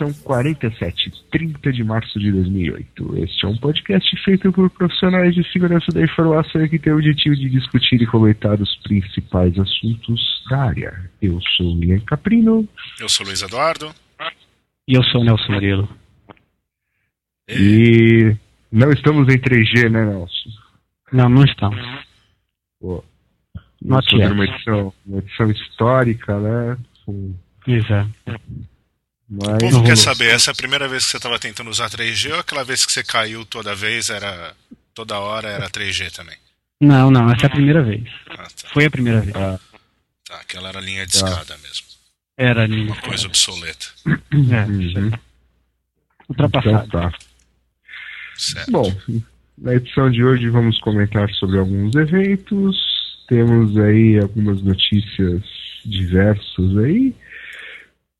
edição 47, 30 de março de 2008. Este é um podcast feito por profissionais de segurança da informação e que tem o objetivo de discutir e comentar os principais assuntos da área. Eu sou o Ian Caprino Eu sou o Luiz Eduardo. E eu sou o Nelson Murilo. e não estamos em 3G, né, Nelson? Não, não estamos. Pô, Not yet. uma edição, uma edição histórica, né? Com- Exato. O Mas, povo Não quer saber, essa é a primeira vez que você estava tentando usar 3G ou aquela vez que você caiu toda vez, era toda hora era 3G também? Não, não, essa é a primeira vez. Ah, tá. Foi a primeira vez. ah, Tá, aquela era linha de escada mesmo. Era anime. Uma coisa obsoleta. É, uhum. ultrapassado. Então tá. Certo. Bom, na edição de hoje vamos comentar sobre alguns eventos. Temos aí algumas notícias diversas aí,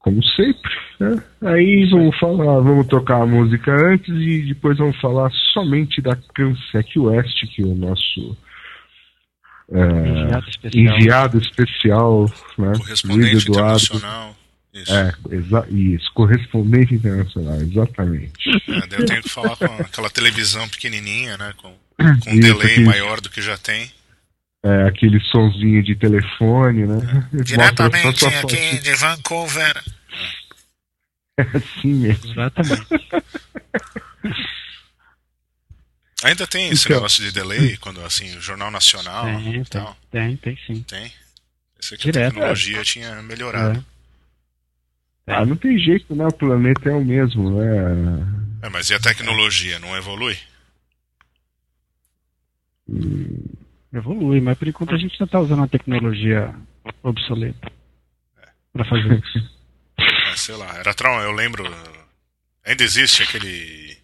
como sempre. Né? Aí vamos falar, vamos tocar a música antes e depois vamos falar somente da Cansec West, que é o nosso é, Enviado especial. enviado especial, né? Luiz Correspondente Eduardo. internacional. Isso. É, exa isso, correspondente internacional, exatamente. É, eu tenho que falar com aquela televisão pequenininha, né? Com, com um Isso, delay maior do que já tem. É, aquele sonzinho de telefone, né? Diretamente aqui de Vancouver. É assim mesmo. Exatamente. Ainda tem esse Então. negócio de delay, quando assim, o Jornal Nacional Tem, e tem, tal. tem, tem sim. Tem. Esse aqui a Direto. tecnologia tinha melhorado. É. Ah, não tem jeito, né? O planeta é o mesmo, né? É, mas e a tecnologia não evolui? Evolui, mas por enquanto a gente ainda tá usando uma tecnologia obsoleta. Pra fazer isso. É, sei lá, era trauma, eu lembro. Ainda existe aquele.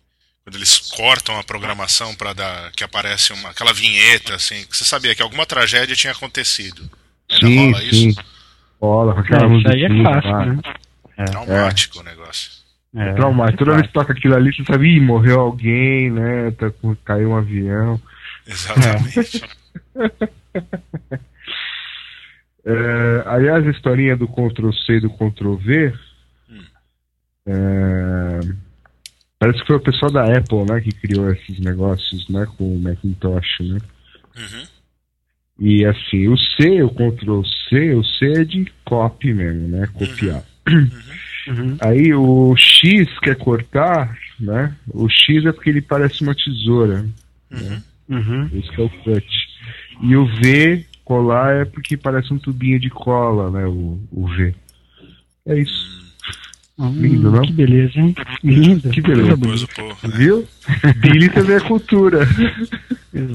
Quando eles cortam a programação para dar. que aparece uma, aquela vinheta, assim, que você sabia que alguma tragédia tinha acontecido. Ainda Sim, rola sim. isso? Rola com aquela É, isso aí é fácil, lá. né? Traumático o negócio. É, Traumático. Toda é vez que toca aquilo ali, você sabe, ih, morreu alguém, né? Tá, caiu um avião. Exatamente. É, aliás, a historinha do Ctrl-C e do Ctrl-V. Hum. é, parece que foi o pessoal da Apple, né, que criou esses negócios, né, com o Macintosh, né? Uhum. E assim, o C, o Ctrl C, o C é de copy mesmo, né? Copiar. Uhum. Aí o X quer cortar, né? O X é porque ele parece uma tesoura. Uhum. Uhum. Esse que é o cut. E o V colar é porque parece um tubinho de cola, né? O, o V. É isso. Hum, Lindo, não? Que beleza, hein? Lindo. Que beleza. Depois né? Viu? Billy também é cultura.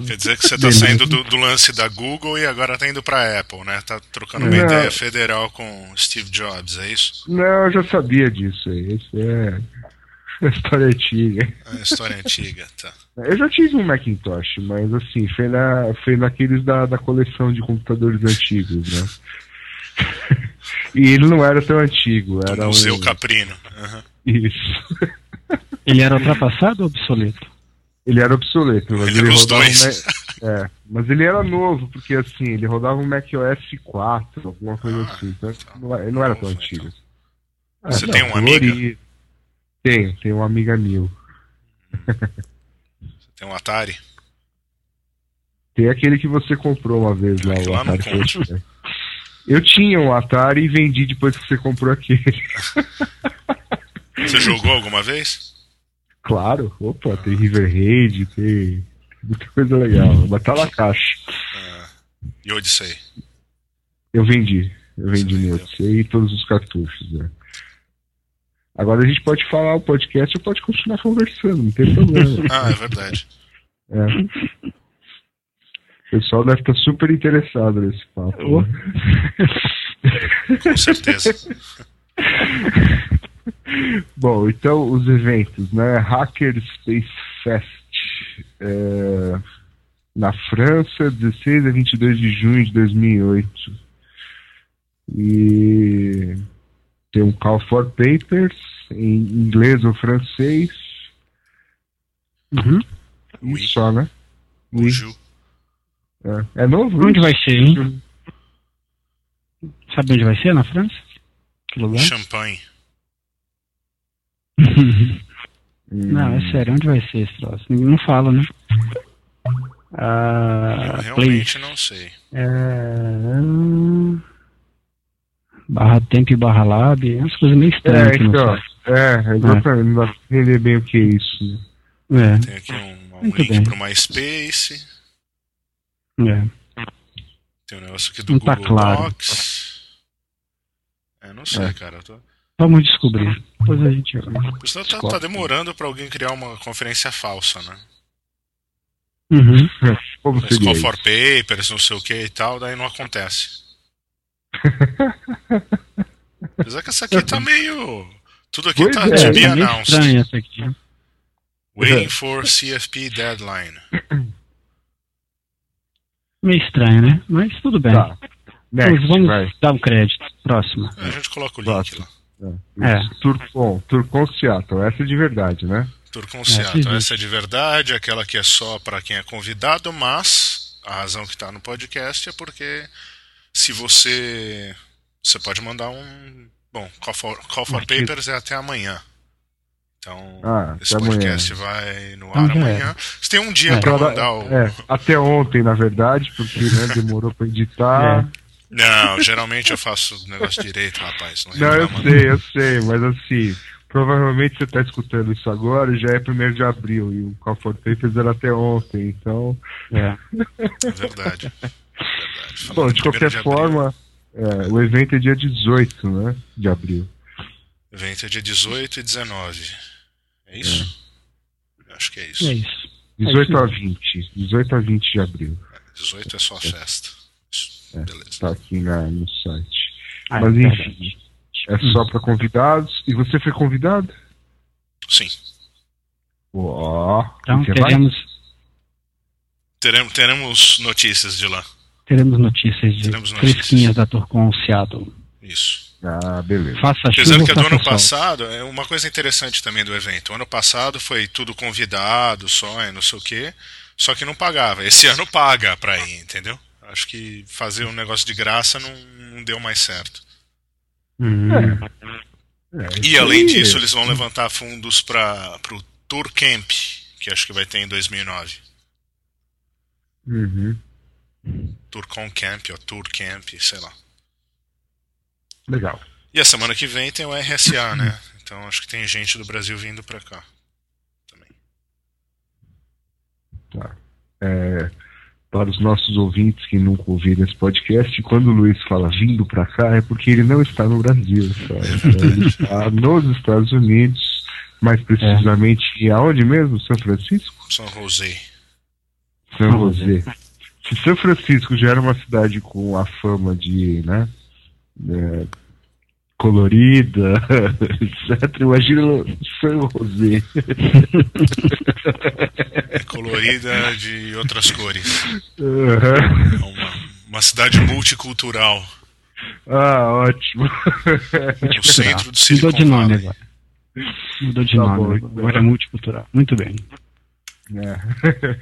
Quer dizer que você tá saindo do, do lance da Google e agora tá indo pra Apple, né? Tá trocando uma Não. ideia federal com Steve Jobs, é isso? Não, eu já sabia disso aí. Isso é história antiga. É história antiga, tá. Eu já tive um Macintosh, mas assim, foi, na, foi naqueles da, da coleção de computadores antigos, né? e ele não era tão antigo, era um... Caprino. Uhum. Isso. Ele era ultrapassado ou obsoleto? Ele era obsoleto, mas Ele ele, era os rodava dois. um Ma- é, mas ele era novo, porque assim, ele rodava um macOS 4, alguma coisa Ah, assim. Então, então. não, é- não era tão antigo. Ah, Você não, tem amiga? colorido. Tenho, tenho uma amiga minha. Tem um Atari. Tem aquele que você comprou uma vez lá, o lá não Atari. conta. Foi- Eu tinha um Atari e vendi depois que você comprou aquele. Você jogou alguma vez? Claro, opa, tem River Raid, tem. Muita coisa legal. Mas tá na caixa. É. E Odyssey? Eu vendi. Eu vendi vendeu. Odyssey e todos os cartuchos, né? Agora a gente pode falar o podcast ou pode continuar conversando, não tem problema. Ah, é verdade. É. O pessoal deve estar super interessado nesse papo. Oh. né? Com certeza. Bom, então os eventos, né? Hacker Space Fest é, na França, 16 a 22 de junho de 2008. E tem um Call for Papers em inglês ou francês. Uhum. Oui. só, né? Oui. É, é novo? Onde vai ser, hein? Sabe onde vai ser? Na França? Que lugar? Champagne. Hum, Não, é sério, onde vai ser esse troço? Ninguém não fala, né? Ah, Eu realmente place. não sei. É... Barra Tempo e Barra Lab, é umas coisas meio estranhas É, aqui no então. site. É, exatamente. Não dá pra entender bem o que é isso. Né? É, Tem aqui um, um Muito link bem. pro MySpace. é. Tem um negócio aqui do Não tá Google claro. Docs. É, não sei, É. cara. Tô... Vamos descobrir. Depois a gente. Isso tá, tá demorando pra alguém criar uma conferência falsa, né? Uhum. Como Mas Call for Papers, não sei o que e tal, daí não acontece. Apesar que essa aqui tá meio. Tudo aqui Pois tá é, to É, be meio announced. essa aqui. Waiting for CFP deadline. É. Meio estranho, né? Mas tudo bem. Tá. Next, Vamos, vamos vai. dar um crédito. Próxima. A gente coloca o link Próximo. lá. É. É. Turcon, Turcon Seattle, essa é de verdade, né? Turcon É, Seattle. existe. Essa é de verdade, aquela que é só para quem é convidado, mas a razão que tá no podcast é porque se você. Você pode mandar um. Bom, Call for, call for. Papers é até amanhã. Então, Ah, esse podcast amanhã. vai no ar amanhã. Você tem um dia É. pra Pra- mandar o. é, até ontem, na verdade, porque né, demorou pra editar. Não, geralmente eu faço o negócio direito, rapaz. Não, Não, eu reclama, sei, eu sei, mas assim, provavelmente você tá escutando isso agora, já é 1 de abril, e o Call for Papers era até ontem, então. É. É verdade. É verdade. Bom, de 1º qualquer abril, forma, é, o evento é dia 18, né? De abril. O evento é dia 18 e 19. É isso? Eu Acho que é isso. É isso. 18 a mesmo. 20. 18 a 20 de abril. 18 é só festa. Isso. É. Beleza. Tá aqui na, no site. Ah, Mas é enfim, é só para convidados. E você foi convidado? Sim. Ó, Então teremos, Teremos, teremos notícias de lá. Teremos notícias de Teremos notícias. fresquinhas da Turcon Seattle. Isso. Ah, beleza. Faça Apesar chuva que do ano sol. passado, é uma coisa interessante também do evento. O ano passado foi tudo convidado, só, e não sei o quê. Só que não pagava. Esse ano paga pra ir, entendeu? Acho que fazer um negócio de graça não, não deu mais certo. Hum. É, E isso além disso, eles vão levantar fundos para o Tour Camp, que acho que vai ter em 2009. Uhum. Tourcon Camp, ou Tour Camp, sei lá. Legal. E a semana que vem tem o RSA, né? Então acho que tem gente do Brasil vindo pra cá. Também. Tá. É, para os nossos ouvintes que nunca ouviram esse podcast, quando o Luiz fala vindo para cá, é porque ele não está no Brasil. Então, ele está nos Estados Unidos, mais precisamente em aonde mesmo? São Francisco? São José. São José. Se São Francisco já era uma cidade com a fama de, né, é, colorida, etc., imagina São José. É colorida de outras cores. É uma, uma cidade multicultural. Ah, ótimo. No centro do Mudou Silicon de nome agora. Mudou de Tá nome. bom, agora. então. agora é multicultural. Muito bem. É.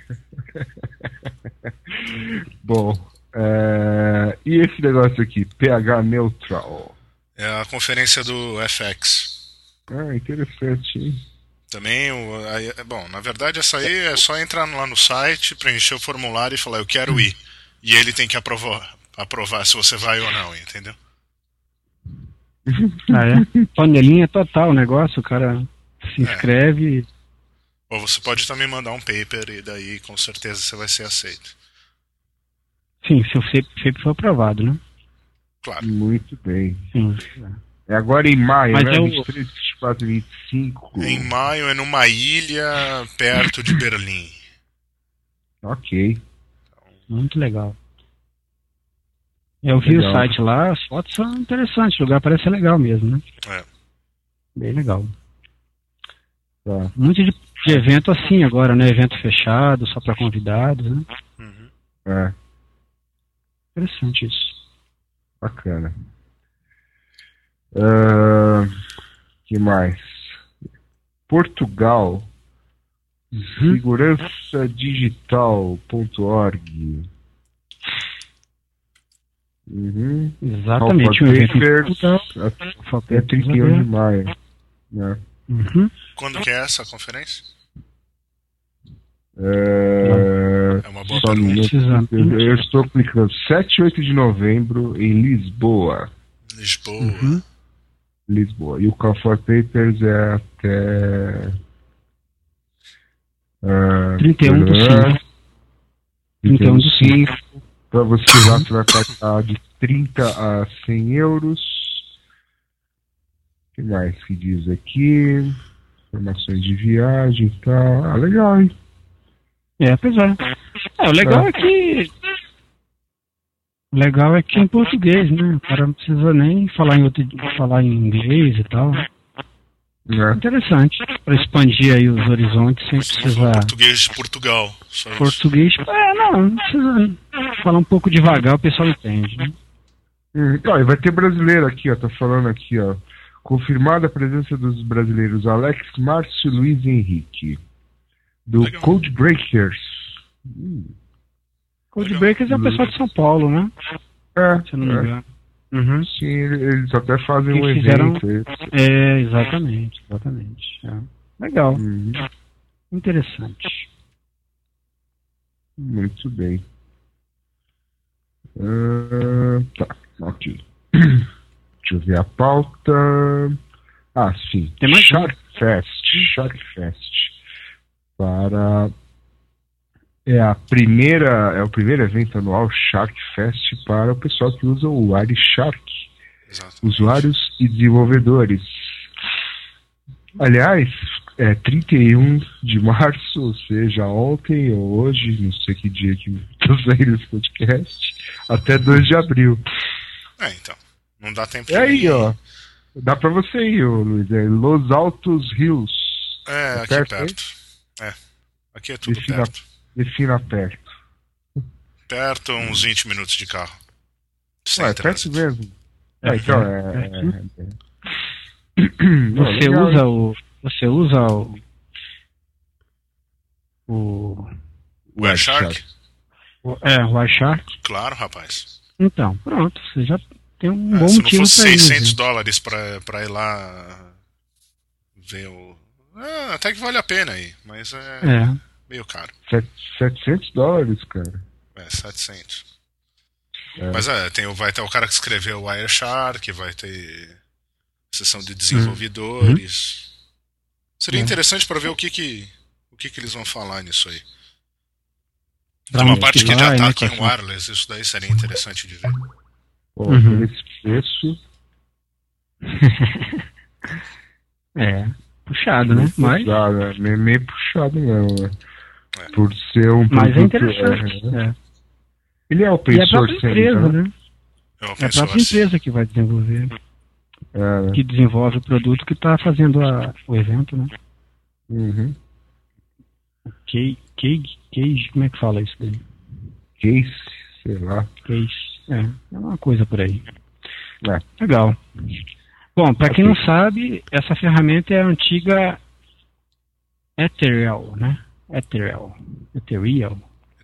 Bom, é, e esse negócio aqui, pH neutral. É a conferência do FX. Ah, interessante, hein? Também, o, aí- é bom, na verdade essa aí é só entrar lá no site, preencher o formulário e falar eu quero ir. E ele tem que aprovar, aprovar se você vai ou não, entendeu? Ah, é? Panelinha total o negócio, o cara se É. Ou você pode também mandar um paper e daí com certeza você vai ser aceito. Sim, se o FEP, for aprovado, né? Claro. Muito bem. Sim. É agora em maio, Mas né? eu- 23, 24 e 25. Em maio é numa ilha perto de Berlim. Ok. Muito legal. Eu vi Legal. o site lá, as fotos são interessantes, o lugar parece ser legal mesmo, né? É. Bem legal. Tá. Muito de, de evento assim agora, né? Evento fechado, só para convidados, né? Uhum. É, Interessante isso. bacana. Ah, que mais? Portugal. Uhum. Segurançadigital.org. Uhum. Exatamente, um evento até 31 de maio. Né? Uhum. Quando que é essa conferência? É, É uma boa só pergunta. Eu, eu estou clicando 7 e 8 de novembro em Lisboa. Lisboa. Uhum. Lisboa. E o Call for Papers é até. ah, 31 do 5. 31 do 5. Para você usar, você vai pagar de 30 a 100 euros. O que mais que diz aqui? Informações de viagem e tal. Ah, legal, hein? É, pois é. É, o legal é que. O legal é que é em português, né? O cara não precisa nem falar em, outro, falar em inglês e tal. Né? Interessante. Para expandir aí os horizontes sem precisar. português de Portugal. Só isso. Português. É, não, não precisa falar um pouco devagar, o pessoal entende, né? Hum, ó, e vai ter brasileiro aqui, ó. Tá falando aqui, ó. Confirmada a presença dos brasileiros Alex, Márcio, Luiz e Henrique. Do Legal. Code Breakers. Code Legal. Breakers é o pessoal de São Paulo, né? É, Se eu não me é. engano. Uhum. Sim, eles até fazem Que um fizeram- evento. aí. É, exatamente, exatamente. É. Legal, Uhum, interessante. muito bem. Ah, tá, ok. Deixa eu ver a pauta. Ah, sim. Tem mais Shark Fest. Shark Fest. Para. É a primeira. É o primeiro evento anual Shark Fest para o pessoal que usa o Shark. Exato. usuários e desenvolvedores. Aliás, é 31 de março, ou seja, ontem ou hoje, não sei que dia que está saindo esse podcast, até 2 de abril. É, então. Não dá tempo E aí, ó, dá pra você ir, ô, Luiz, é Los Altos Rios. É, É aqui perto, perto. É. Aqui é tudo Defina, perto. defina perto. Perto, uns 20 minutos de carro. Sem Ué, é perto mesmo. É, Ah, então, é, é... é. é- é- Você usa o. Você usa o. O. O Airshark? o- É, o iShark. Claro, rapaz. Então, pronto, você já tem um É, bom se não motivo fosse pra ir. 600 né? dólares pra, pra ir lá ver o. É, até que vale a pena aí, mas é, É, meio caro. Set- 700 dólares, cara. É, 700. É. Mas é, tem, vai ter o cara que escreveu o Wireshark, vai ter sessão de desenvolvedores. Seria Uhum. interessante para ver o que que, o que que eles vão falar nisso aí. Pra Tem uma parte que já vai, tá né, aqui em wireless, isso daí seria interessante de ver. Pô, Uhum. por esse preço, é. Puxado, né? Mas, puxado, né? meio, meio puxado mesmo, né? É. Por ser um mas é interessante. é, É. Ele é open E é a própria source ainda, empresa, né? né? É É a própria source. empresa que vai desenvolver, É, né? que desenvolve o produto que está fazendo a- o evento, né? Uhum. Cage, Cage, Cage, como é que fala isso daí? Case, sei lá. Cage, é, é uma coisa por aí. É. Legal. Bom, para quem não sabe, essa ferramenta é a antiga Ethereal, né? Ethereal. Ethereal.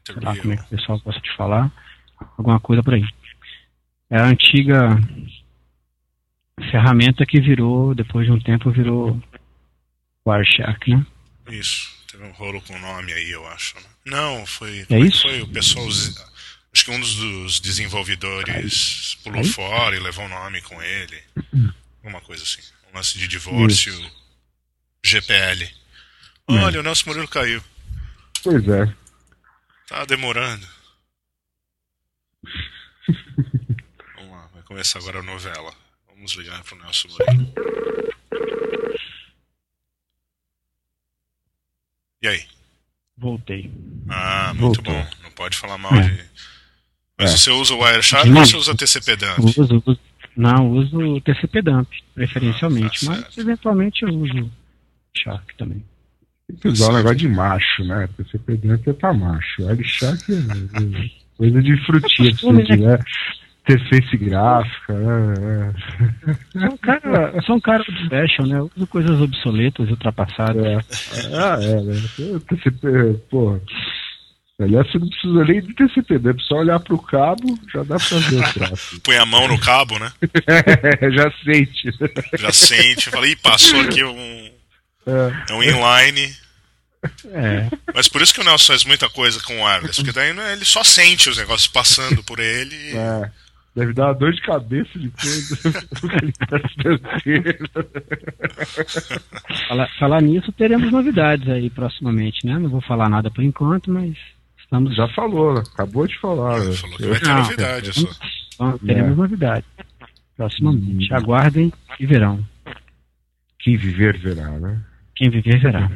sei lá como é que o pessoal gosta de falar, alguma coisa por aí. É a antiga ferramenta que virou, depois de um tempo, virou Wireshark, né? Isso. Teve um rolo com o nome aí, eu acho. Não, foi. É isso? Foi o pessoal. Acho que um dos, desenvolvedores pulou Aí? fora e levou o nome com ele. Alguma coisa assim. Um lance de divórcio. GPL. Olha, o Nelson Murilo caiu. Pois é. Tá demorando. Vamos lá, vai começar agora a novela. Vamos ligar pro Nelson Murilo. E aí? Voltei. Ah, muito Voltou. bom. Não pode falar mal É. de. Mas É. você usa o Wireshark Não. ou você usa TCP dump? Uso, uso, não, uso o TCP dump, preferencialmente, Ah, tá mas eventualmente eu uso Shark também. Tem que usar um negócio de macho, né? PCP dentro é pra macho. L-Shark é é coisa de frutinha Costume, você, né? Interface gráfica, né? Sou um cara, sou um cara de fashion, né? Eu uso coisas obsoletas e ultrapassadas. É. Ah, é, né? O TCP, porra. Aliás, você não precisa nem de TCP, né? É só olhar pro cabo, já dá pra ver o traço. Põe a mão no cabo, né? É, já sente. Já sente. Fala, ih, passou aqui um. É. É um inline. É, Mas por isso que o Nelson faz muita coisa com wireless, porque daí né, ele só sente os negócios passando por ele. e- É. Deve dar uma dor de cabeça. Ele tá falar, falar nisso, teremos novidades aí proximamente, né? Não vou falar nada por enquanto, mas estamos Já falou, acabou de falar. né? Falou que vai ter Não, novidade só. Então, teremos É. novidades proximamente. Aguardem e verão. Quem viver verá, né? Quem viver verá.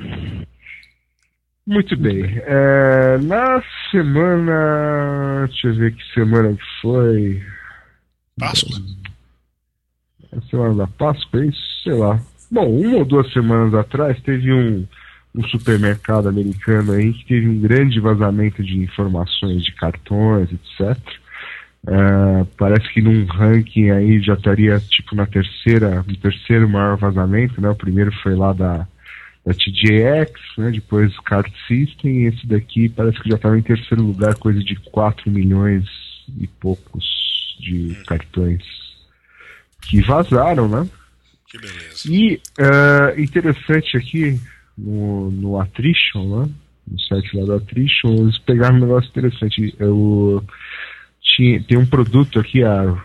Muito bem. É, na semana. Deixa eu ver que semana que foi. Páscoa. A semana da Páscoa, é isso? Sei lá. Bom, uma ou duas semanas atrás teve um, um supermercado americano aí que teve um grande vazamento de informações de cartões, etc. É, parece que num ranking aí já estaria tipo na terceira, no terceiro maior vazamento, né? O primeiro foi lá da, da TJX, né? Depois Card System, e esse daqui parece que já estava em terceiro lugar, coisa de 4 milhões e poucos de cartões que vazaram, né? Que beleza. E é, interessante aqui no, no Attrition, né? No site lá do Attrition, eles pegaram um negócio interessante. Eu, tinha, tem um produto aqui, a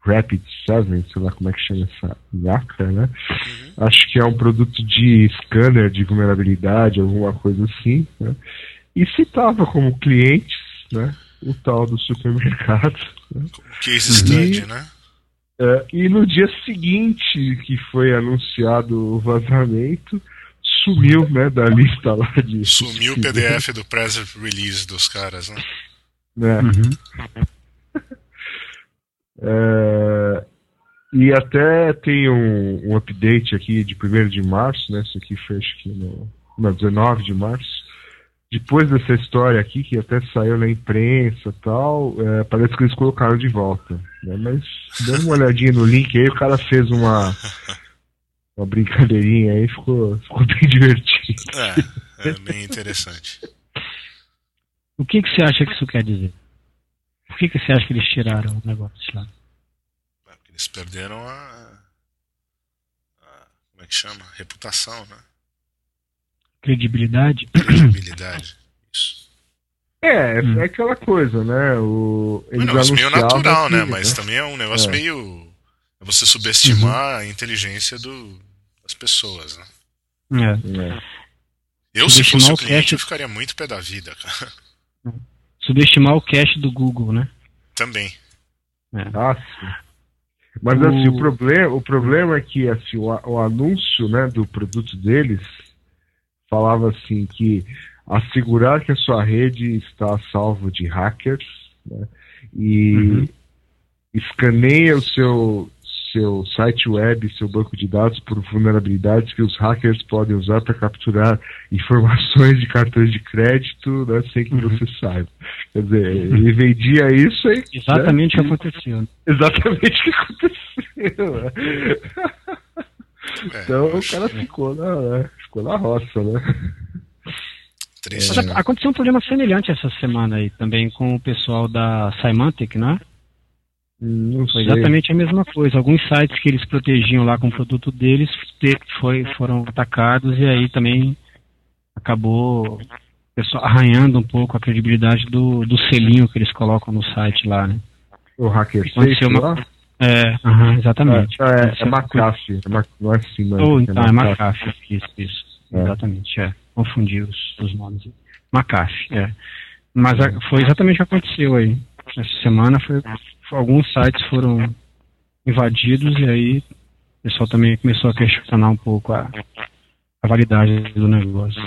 Rapid 7, sei lá como é que chama essa marca, né? Acho que é um produto de scanner de vulnerabilidade, alguma coisa assim, né? E citava como clientes, né? O tal do supermercado. Né? Case né? É, e no dia seguinte que foi anunciado o vazamento, sumiu né, da lista lá de. Sumiu o PDF do press release dos caras, né? Né? Uhum. É, e até tem um, um update aqui de 1 de março, né? Isso aqui foi acho que no, no 19 de março. Depois dessa história aqui, que até saiu na imprensa e tal, é, parece que eles colocaram de volta. Né? Mas dando uma olhadinha no link aí, o cara fez uma, uma brincadeirinha aí, ficou, ficou bem divertido. É, é bem interessante. O que, que você acha que isso quer dizer? Por que, que você acha que eles tiraram o negócio de lá? Eles perderam a. a- como é que chama? Reputação, né? Credibilidade? Credibilidade. Isso. É, Hum. é aquela coisa, né? O, É um eles negócio meio anunciavam natural, que, né? Mas também é um negócio É. meio. É você subestimar a inteligência do, das pessoas, né? É. É. Eu, se fosse Subestimar o cliente, cash- eu ficaria muito pé da vida, cara. Subestimar o cache do Google, né? Também. É. Ah, sim. Mas O- assim, o problema, o problema é que assim, o, o anúncio né, do produto deles falava assim que assegurar que a sua rede está a salvo de hackers né, e Uhum. escaneia o seu, seu site web, seu banco de dados por vulnerabilidades que os hackers podem usar para capturar informações de cartões de crédito né, sem que Uhum. você saiba. Quer dizer, ele vendia isso aí. Exatamente o né, que aconteceu. né? Exatamente o que aconteceu. né? É, Então o cara ficou na, né, ficou na roça, né? triste. Mas aconteceu um problema semelhante essa semana aí também com o pessoal da Symantec, né? Não Foi sei. exatamente a mesma coisa. Alguns sites que eles protegiam lá com o produto deles foi, foram atacados e aí também acabou pessoal arranhando um pouco a credibilidade do, do selinho que eles colocam no site lá, né? O hacker safe uma- lá? É, exatamente. É, é, é McAfee. É Ma- não é assim, mas Ou então é McAfee. McAfee, isso, isso. É. Exatamente, é. confundi os, os nomes. McAfee, é. Mas a, foi exatamente o que aconteceu aí. Essa semana foi, alguns sites foram invadidos e aí o pessoal também começou a questionar um pouco a, a validade do negócio.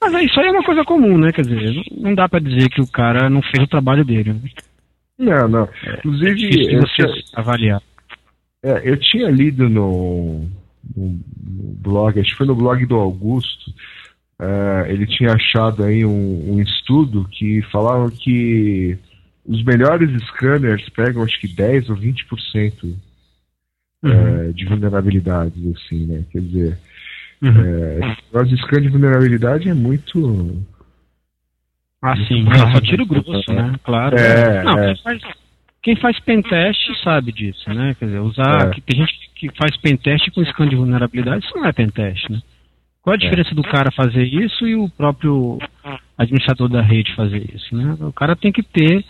Mas isso aí é uma coisa comum, né? Quer dizer, não dá para dizer que o cara não fez o trabalho dele. Né? Não, não. É, Inclusive, é você tinha, avaliar. É, eu tinha lido no, no, no, blog, acho que foi no blog do Augusto, uh, ele tinha achado aí um, um, estudo que falava que os melhores scanners pegam acho que 10 ou 20% uhum. uh, de vulnerabilidades, assim, né? Quer dizer, Uhum. É, o scan de vulnerabilidade é muito. Ah, sim. É, só tiro grosso, né? Claro. É, não, é. Quem, faz, quem faz pentest sabe disso, né? Quer dizer, usar. É. Tem gente que faz pentest com scan de vulnerabilidade, isso não é pentest, né? Qual a é. diferença do cara fazer isso e o próprio administrador da rede fazer isso, né? O cara tem que ter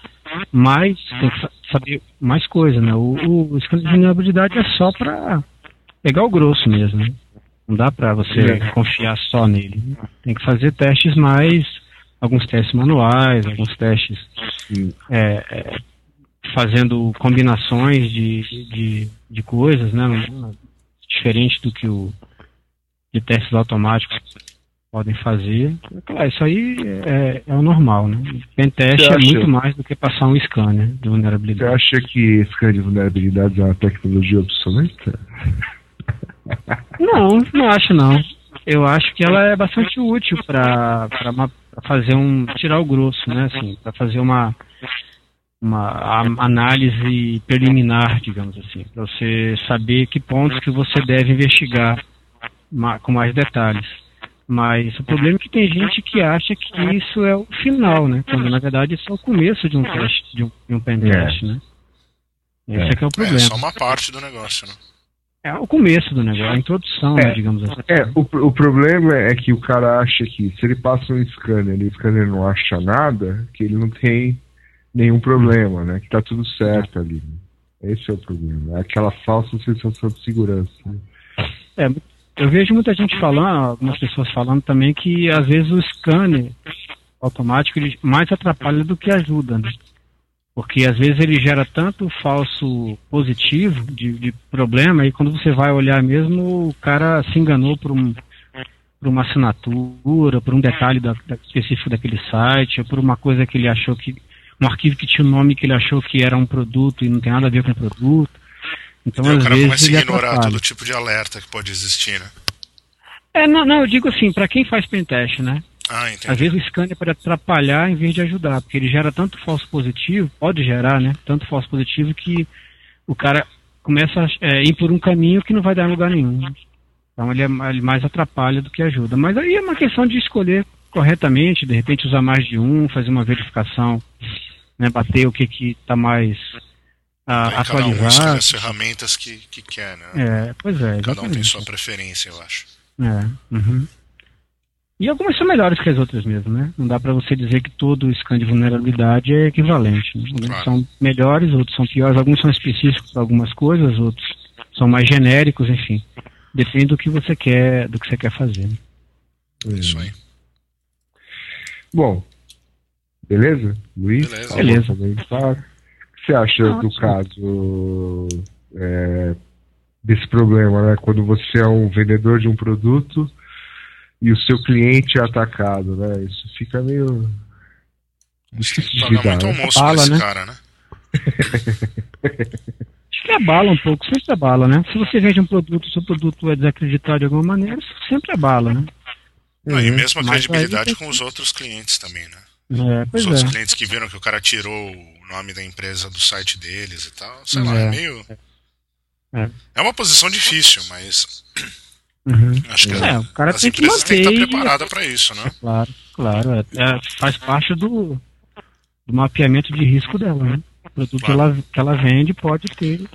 mais, tem que saber mais coisa, né? O, o scan de vulnerabilidade é só para pegar o grosso mesmo, né? Não dá para você é. confiar só nele. Tem que fazer testes mais, alguns testes manuais, alguns testes é, é, fazendo combinações de, de, de, coisas, né? Diferente do que o de testes automáticos podem fazer. Claro, isso aí é, é o normal, né? Pentest é muito mais do que passar um scanner de vulnerabilidade. Você acha que scanner de vulnerabilidade é uma tecnologia obsoleta? Não, não acho não. Eu acho que ela é bastante útil para fazer um tirar o grosso, né? Assim, para fazer uma uma análise preliminar, digamos assim, para você saber que pontos que você deve investigar com mais detalhes. Mas o problema é que tem gente que acha que isso é o final, né? Quando na verdade isso é o começo de um teste, de um, de um é. né? Esse é. é que é o problema. É só uma parte do negócio, né? É o começo do negócio, a introdução, né, é, né, digamos assim. É, o, o problema é que o cara acha que se ele passa um scanner e o scanner não acha nada, que ele não tem nenhum problema, né? Que tá tudo certo ali. Esse é o problema. É aquela falsa sensação de segurança. Né? É, eu vejo muita gente falando, algumas pessoas falando também que às vezes o scanner automático mais atrapalha do que ajuda, né? Porque às vezes ele gera tanto falso positivo de, de problema, e quando você vai olhar mesmo, o cara se enganou por, um, por uma assinatura, por um detalhe da, da, específico daquele site, ou por uma coisa que ele achou que. um arquivo que tinha um nome que ele achou que era um produto e não tem nada a ver com o produto. Então, e às o cara vezes, começa a ignorar todo tipo de alerta que pode existir, né? É, não, não eu digo assim, para quem faz pentest, né? Ah, Às vezes o scanner pode atrapalhar em vez de ajudar, porque ele gera tanto falso positivo, pode gerar, né? Tanto falso positivo que o cara começa a é, ir por um caminho que não vai dar em lugar nenhum. Então ele, é, ele mais atrapalha do que ajuda. Mas aí é uma questão de escolher corretamente, de repente usar mais de um, fazer uma verificação, né, bater o que que está mais uh, atualizado. Um as ferramentas que, que quer, né? É, pois é. Exatamente. Cada um tem sua preferência, eu acho. É. Uhum. E algumas são melhores que as outras mesmo, né? Não dá para você dizer que todo scan de vulnerabilidade é equivalente. Né? Alguns claro. são melhores, outros são piores, alguns são específicos para algumas coisas, outros são mais genéricos, enfim. Depende do que você quer, do que você quer fazer. Né? Isso aí. Bom, beleza? Luiz? Beleza. beleza. O que você acha do caso é, desse problema, né? Quando você é um vendedor de um produto e o seu cliente é atacado, né? Isso fica meio difícil de lidar. muito almoço Bala, né? cara, né? Acho que abala um pouco, sempre abala, né? Se você vende um produto, seu produto é desacreditado de alguma maneira, sempre abala, né? Não, uhum. E mesmo a credibilidade com os outros clientes também, né? É, os outros é. clientes que viram que o cara tirou o nome da empresa do site deles e tal, sei é. lá, é meio. É. é uma posição difícil, mas Uhum. Acho que é, o cara as tem que empresas têm que estar preparadas para isso, né? Claro, claro. É, é, faz parte do, do, mapeamento de risco dela, né? O produto claro. que, ela, que ela vende pode ter.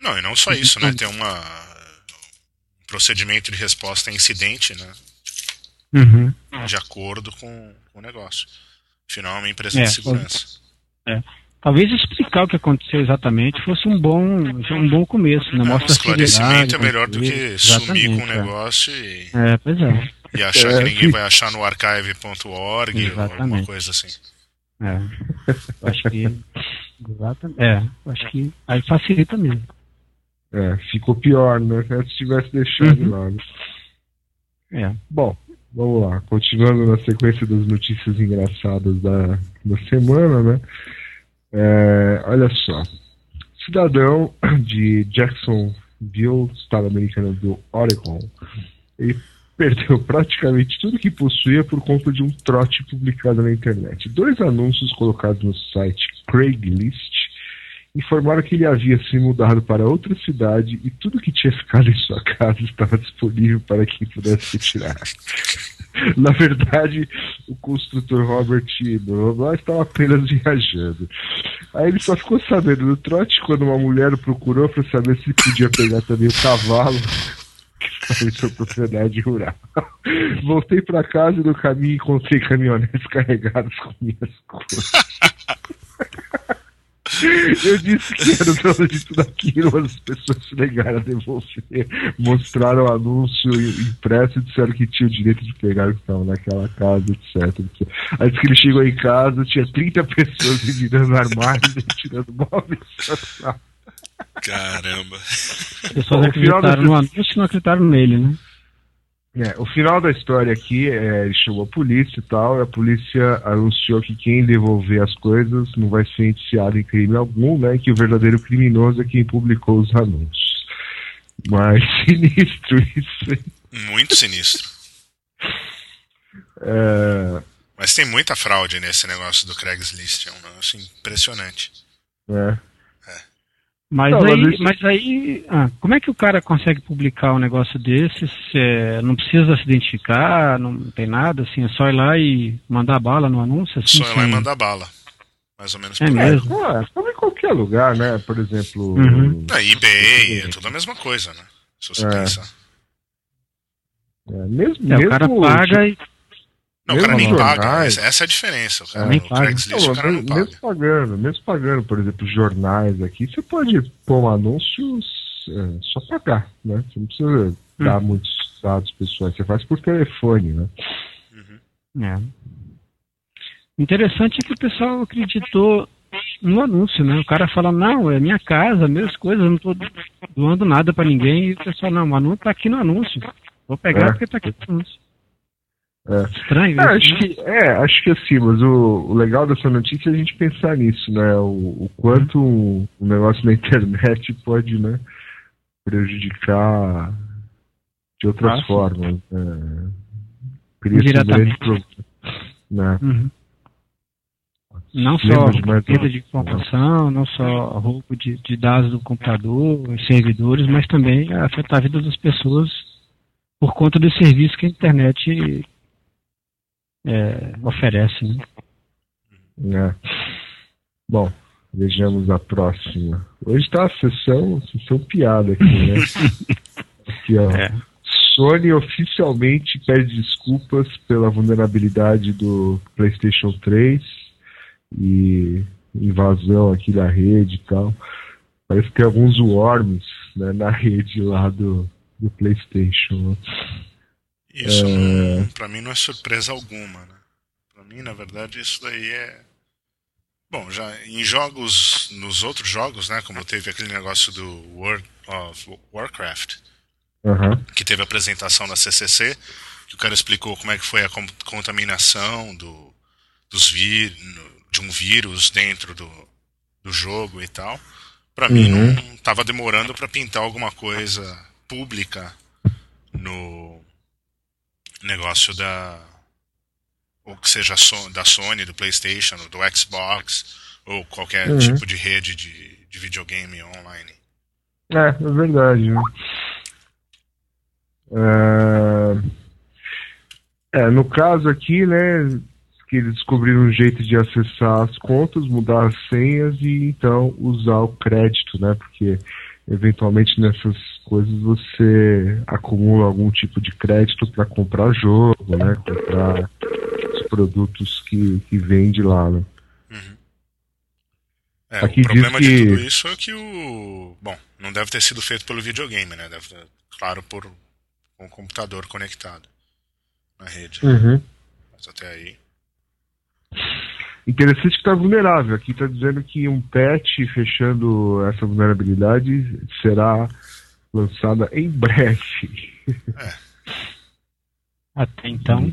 Não, e não só isso, né? Tem uma um procedimento de resposta a incidente, né? Uhum. De acordo com, com o negócio. Afinal, é uma empresa é, de segurança. É. Talvez explicar o que aconteceu exatamente fosse um bom, um bom começo, né? Mostra é, um esclarecimento é melhor do que sumir com o é. negócio e... É, pois é. e achar É, que ninguém sim. vai achar no archive.org ou alguma coisa assim. É. Acho que. Exatamente. É, acho que aí facilita mesmo. É, ficou pior, né? Se tivesse deixado Uhum. lá. né? É. Bom, vamos lá. Continuando na sequência das notícias engraçadas da, da semana, né? É, olha só. Cidadão de Jacksonville, estado americano do Oregon, ele perdeu praticamente tudo que possuía por conta de um trote publicado na internet. Dois anúncios colocados no site Craigslist informaram que ele havia se mudado para outra cidade e tudo que tinha ficado em sua casa estava disponível para quem pudesse retirar. Na verdade, o construtor Robert blá, blá, blá, estava apenas viajando. Aí ele só ficou sabendo do trote quando uma mulher o procurou para saber se podia pegar também o cavalo em sua propriedade rural. Voltei para casa e no caminho encontrei caminhonetes carregados com minhas coisas. Eu disse que era o dono de tudo aquilo, mas as pessoas se negaram a devolver. Mostraram o anúncio impresso e disseram que tinha o direito de pegar o que estava naquela casa, etc. Aí disse que ele chegou em casa, tinha 30 pessoas virando armários e tirando móveis. Caramba. As pessoas acreditaram no anúncio e não acreditaram nele, né? É, o final da história aqui, é, ele chamou a polícia e tal, e a polícia anunciou que quem devolver as coisas não vai ser indiciado em crime algum, né? Que o verdadeiro criminoso é quem publicou os anúncios. Mas sinistro isso, hein? Muito sinistro. É, Mas tem muita fraude nesse negócio do Craigslist. É um negócio impressionante. é. Mas Não, aí, mas mas aí ah, como é que o cara consegue publicar um negócio desse? Se é- não precisa se identificar, não tem nada, assim, é só ir lá e mandar bala no anúncio? Assim, Só ir lá e mandar bala. Mais ou menos É por. É, mesmo? pô, é, como em qualquer lugar, né? Por exemplo. Uhum. Na eBay, é tudo a mesma coisa, né? Se você É. pensar. é, mesmo, É, o mesmo cara paga e. Não, o cara nem Mesmo paga. jornais. Essa é a diferença. O cara, É. Craigslist o cara não mesmo, paga. mesmo pagando, mesmo pagando, por exemplo, jornais aqui, você pode pôr um anúncio é, só pagar, né? Você não precisa dar muitos dados pessoais, você faz por telefone, né? É. Interessante é que o pessoal acreditou no anúncio, né? O cara fala, não, é minha casa, minhas coisas, não tô doando nada pra ninguém. E o pessoal, não, o anúncio tá aqui no anúncio. Vou pegar É. porque tá aqui no anúncio. É. Estranho É, isso, acho né? que, é, acho que assim, mas o, o legal dessa notícia é a gente pensar nisso, né? O, o quanto um, um negócio na internet pode, né, prejudicar de outras Ah, formas. Né? Cria Indiretamente. grande problema. Né? Uhum. Não só perda de informação, não só roubo de, de dados do computador, servidores, mas também afetar a vida das pessoas por conta do serviço que a internet é, oferece, né? né? Bom, vejamos a próxima. Hoje tá a sessão, sessão piada aqui, né? aqui, ó. É. Sony oficialmente pede desculpas pela vulnerabilidade do PlayStation 3 e invasão aqui da rede e tal. Parece que tem alguns worms né, na rede lá do, do PlayStation. Né? Isso, É. não, pra mim, não é surpresa alguma, né? Pra mim, na verdade, isso daí é. Bom, já em jogos, nos outros jogos, né? Como teve aquele negócio do World of Warcraft, Aham. que teve a apresentação da CCC, que o cara explicou como é que foi a contaminação do, dos vir, de um vírus dentro do, do jogo e tal. Pra mim Uhum. não tava demorando pra pintar alguma coisa pública no negócio da ou que seja da Sony, do PlayStation, do Xbox ou qualquer Uhum. tipo de rede de, de videogame online. É, é verdade. né? É... é, no caso aqui, né, que eles descobriram um jeito de acessar as contas, mudar as senhas e então usar o crédito, né, porque eventualmente nessas coisas você acumula algum tipo de crédito para comprar jogo, né, comprar os produtos que, que vende lá, né. É, Aqui o problema diz de que- tudo isso é que o. Bom, não deve ter sido feito pelo videogame, né? Deve ter, claro, por um computador conectado. na rede. Uhum. Mas até aí. Interessante que está vulnerável. Aqui está dizendo que um patch fechando essa vulnerabilidade será lançada em breve. Até então,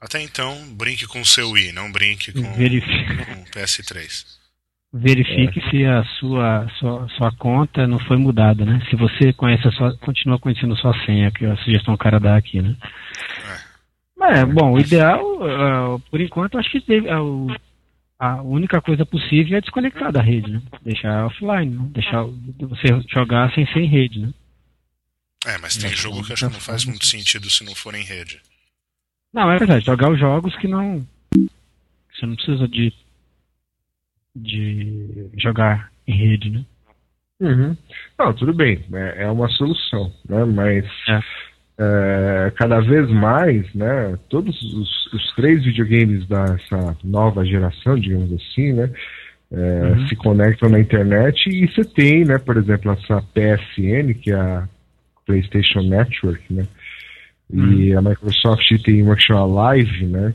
Até então, brinque com o seu Wii, não brinque com, com o PS3. verifique se a sua, sua sua conta não foi mudada, né? Se você conhece a sua, continua conhecendo a sua senha, que é a sugestão que o cara dá aqui, né? É, bom, o ideal, ah, por enquanto, acho que deve- ah, o- a única coisa possível é desconectar da rede, né? Deixar offline, né? deixar o- você jogar sem ser em rede, né? É, mas tem É, jogo que acho que não faz muito sentido se não for em rede. Não, é verdade, jogar os jogos que não. Você não precisa de. de jogar em rede, né? Uhum. Não, tudo bem, é, é uma solução, né? Mas É. é, cada vez mais, né? Todos os, os três videogames dessa nova geração, digamos assim, né? é, Uhum. Se conectam na internet e você tem, né? Por exemplo, essa PSN, que é a PlayStation Network, né? E a Microsoft tem uma que chama Live, né?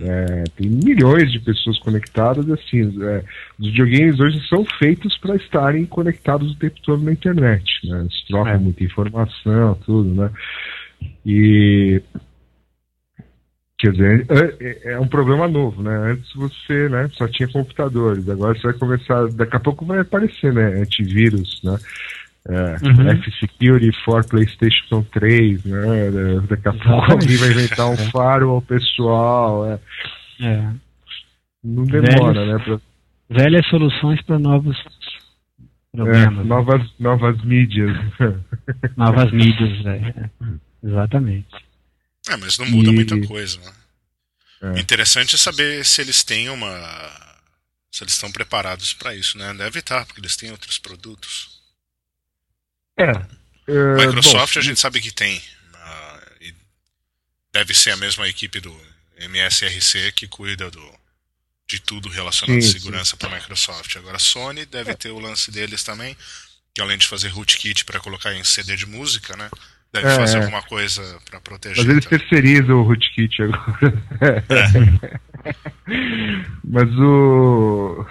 É, tem milhões de pessoas conectadas, assim, é, os videogames hoje são feitos para estarem conectados o tempo todo na internet, né? Eles trocam É. muita informação, tudo, né? E quer dizer, é, é um problema novo, né? Antes você, né, só tinha computadores, agora você vai começar, daqui a pouco vai aparecer, né, antivírus, né? É, Uhum. F-Security for PlayStation 3, né? Daqui a pouco alguém vai inventar um firewall pessoal, é. É. Não demora, Velhos- né? pra- Velhas soluções para novos é, problemas, novas, novas mídias. novas mídias. é. Exatamente. É, mas não muda E- muita coisa, né? É. O interessante é saber se eles têm uma. Se eles estão preparados para isso, né? Deve estar, porque eles têm outros produtos. É. é, Microsoft bom, a gente sabe que tem. e deve ser a mesma equipe do MSRC que cuida do, de tudo relacionado à segurança para a Microsoft. Agora a Sony deve ter o lance deles também, que além de fazer rootkit para colocar em CD de música, né? Deve É, fazer é. alguma coisa para proteger. Mas eles terceirizam o rootkit agora. mas o.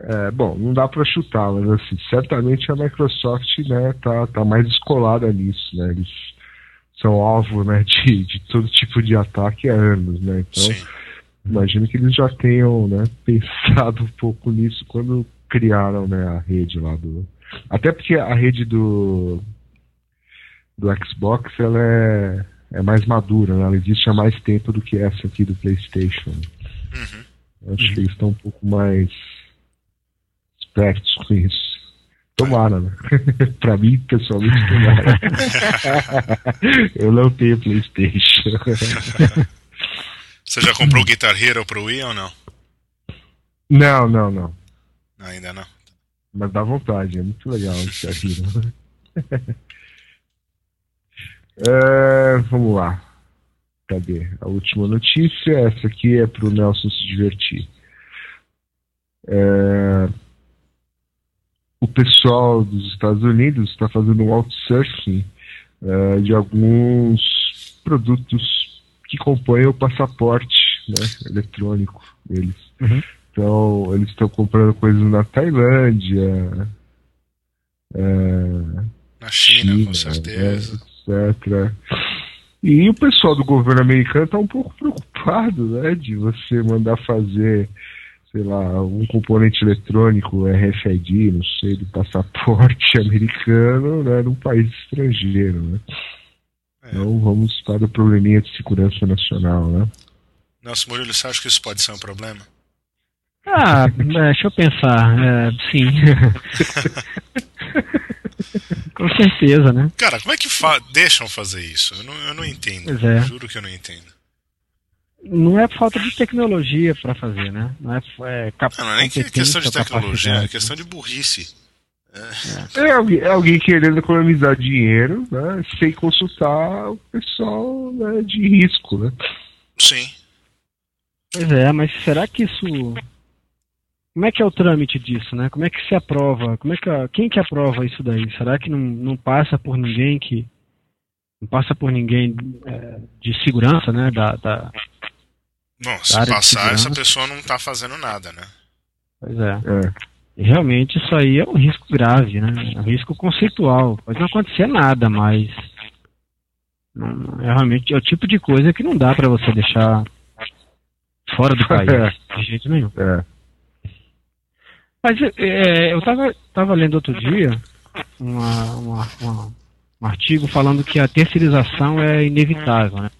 É, bom, não dá para chutar, mas assim, certamente a Microsoft né, tá, tá mais descolada nisso, né? Eles são alvo né, de, de todo tipo de ataque há anos, né? Então, Sim. imagino que eles já tenham né, pensado um pouco nisso quando criaram né, a rede lá do. Até porque a rede do, do Xbox ela é, é mais madura, né? ela existe há mais tempo do que essa aqui do PlayStation. Uhum. Acho que eles estão um pouco mais espertos com isso. Tomara, né? pra mim, pessoalmente, tomara. Eu não tenho PlayStation. Você já comprou o Guitar Hero pro Wii ou não? Não, não, não. Ainda não. Mas dá vontade, é muito legal esse Hero. É, vamos lá. Cadê? A última notícia, essa aqui é para o Nelson se divertir. É, o pessoal dos Estados Unidos está fazendo um outsourcing é, de alguns produtos que compõem o passaporte né, eletrônico deles. Uhum. Então, eles estão comprando coisas na Tailândia, é, Na China, China, com certeza. né, etc. E o pessoal do governo americano está um pouco preocupado, né, de você mandar fazer, sei lá, um componente eletrônico RFID, não sei, do passaporte americano, né, num país estrangeiro, né. É. Então vamos para o probleminha de segurança nacional, né. Nelson Murilo, você acha que isso pode ser um problema? Ah, é, deixa eu pensar. É, sim. Com certeza, né? Cara, como é que fa deixam fazer isso? Eu não, eu não entendo. Pois é. Juro que eu não entendo. Não é falta de tecnologia para fazer, né? Não é, é cap- Não, não é nem questão de tecnologia, é questão de burrice. É alguém, é alguém querendo economizar dinheiro, né, sem consultar o pessoal né, de risco, né. Sim. Pois é, mas será que isso. Como é que é o trâmite disso, né? Como é que se aprova? Como é que a- Quem que aprova isso daí? Será que não, não passa por ninguém que, não passa por ninguém é, de segurança, né? Da, da, Bom, se passar, essa pessoa não está fazendo nada, né? Pois é. é. E realmente isso aí é um risco grave, né? É um risco conceitual. Pode não acontecer nada, mas não, é realmente é o tipo de coisa que não dá para você deixar fora do país, é. de jeito nenhum. É. Mas é, eu estava tava lendo outro dia uma, uma, uma, um artigo falando que a terceirização é inevitável, né?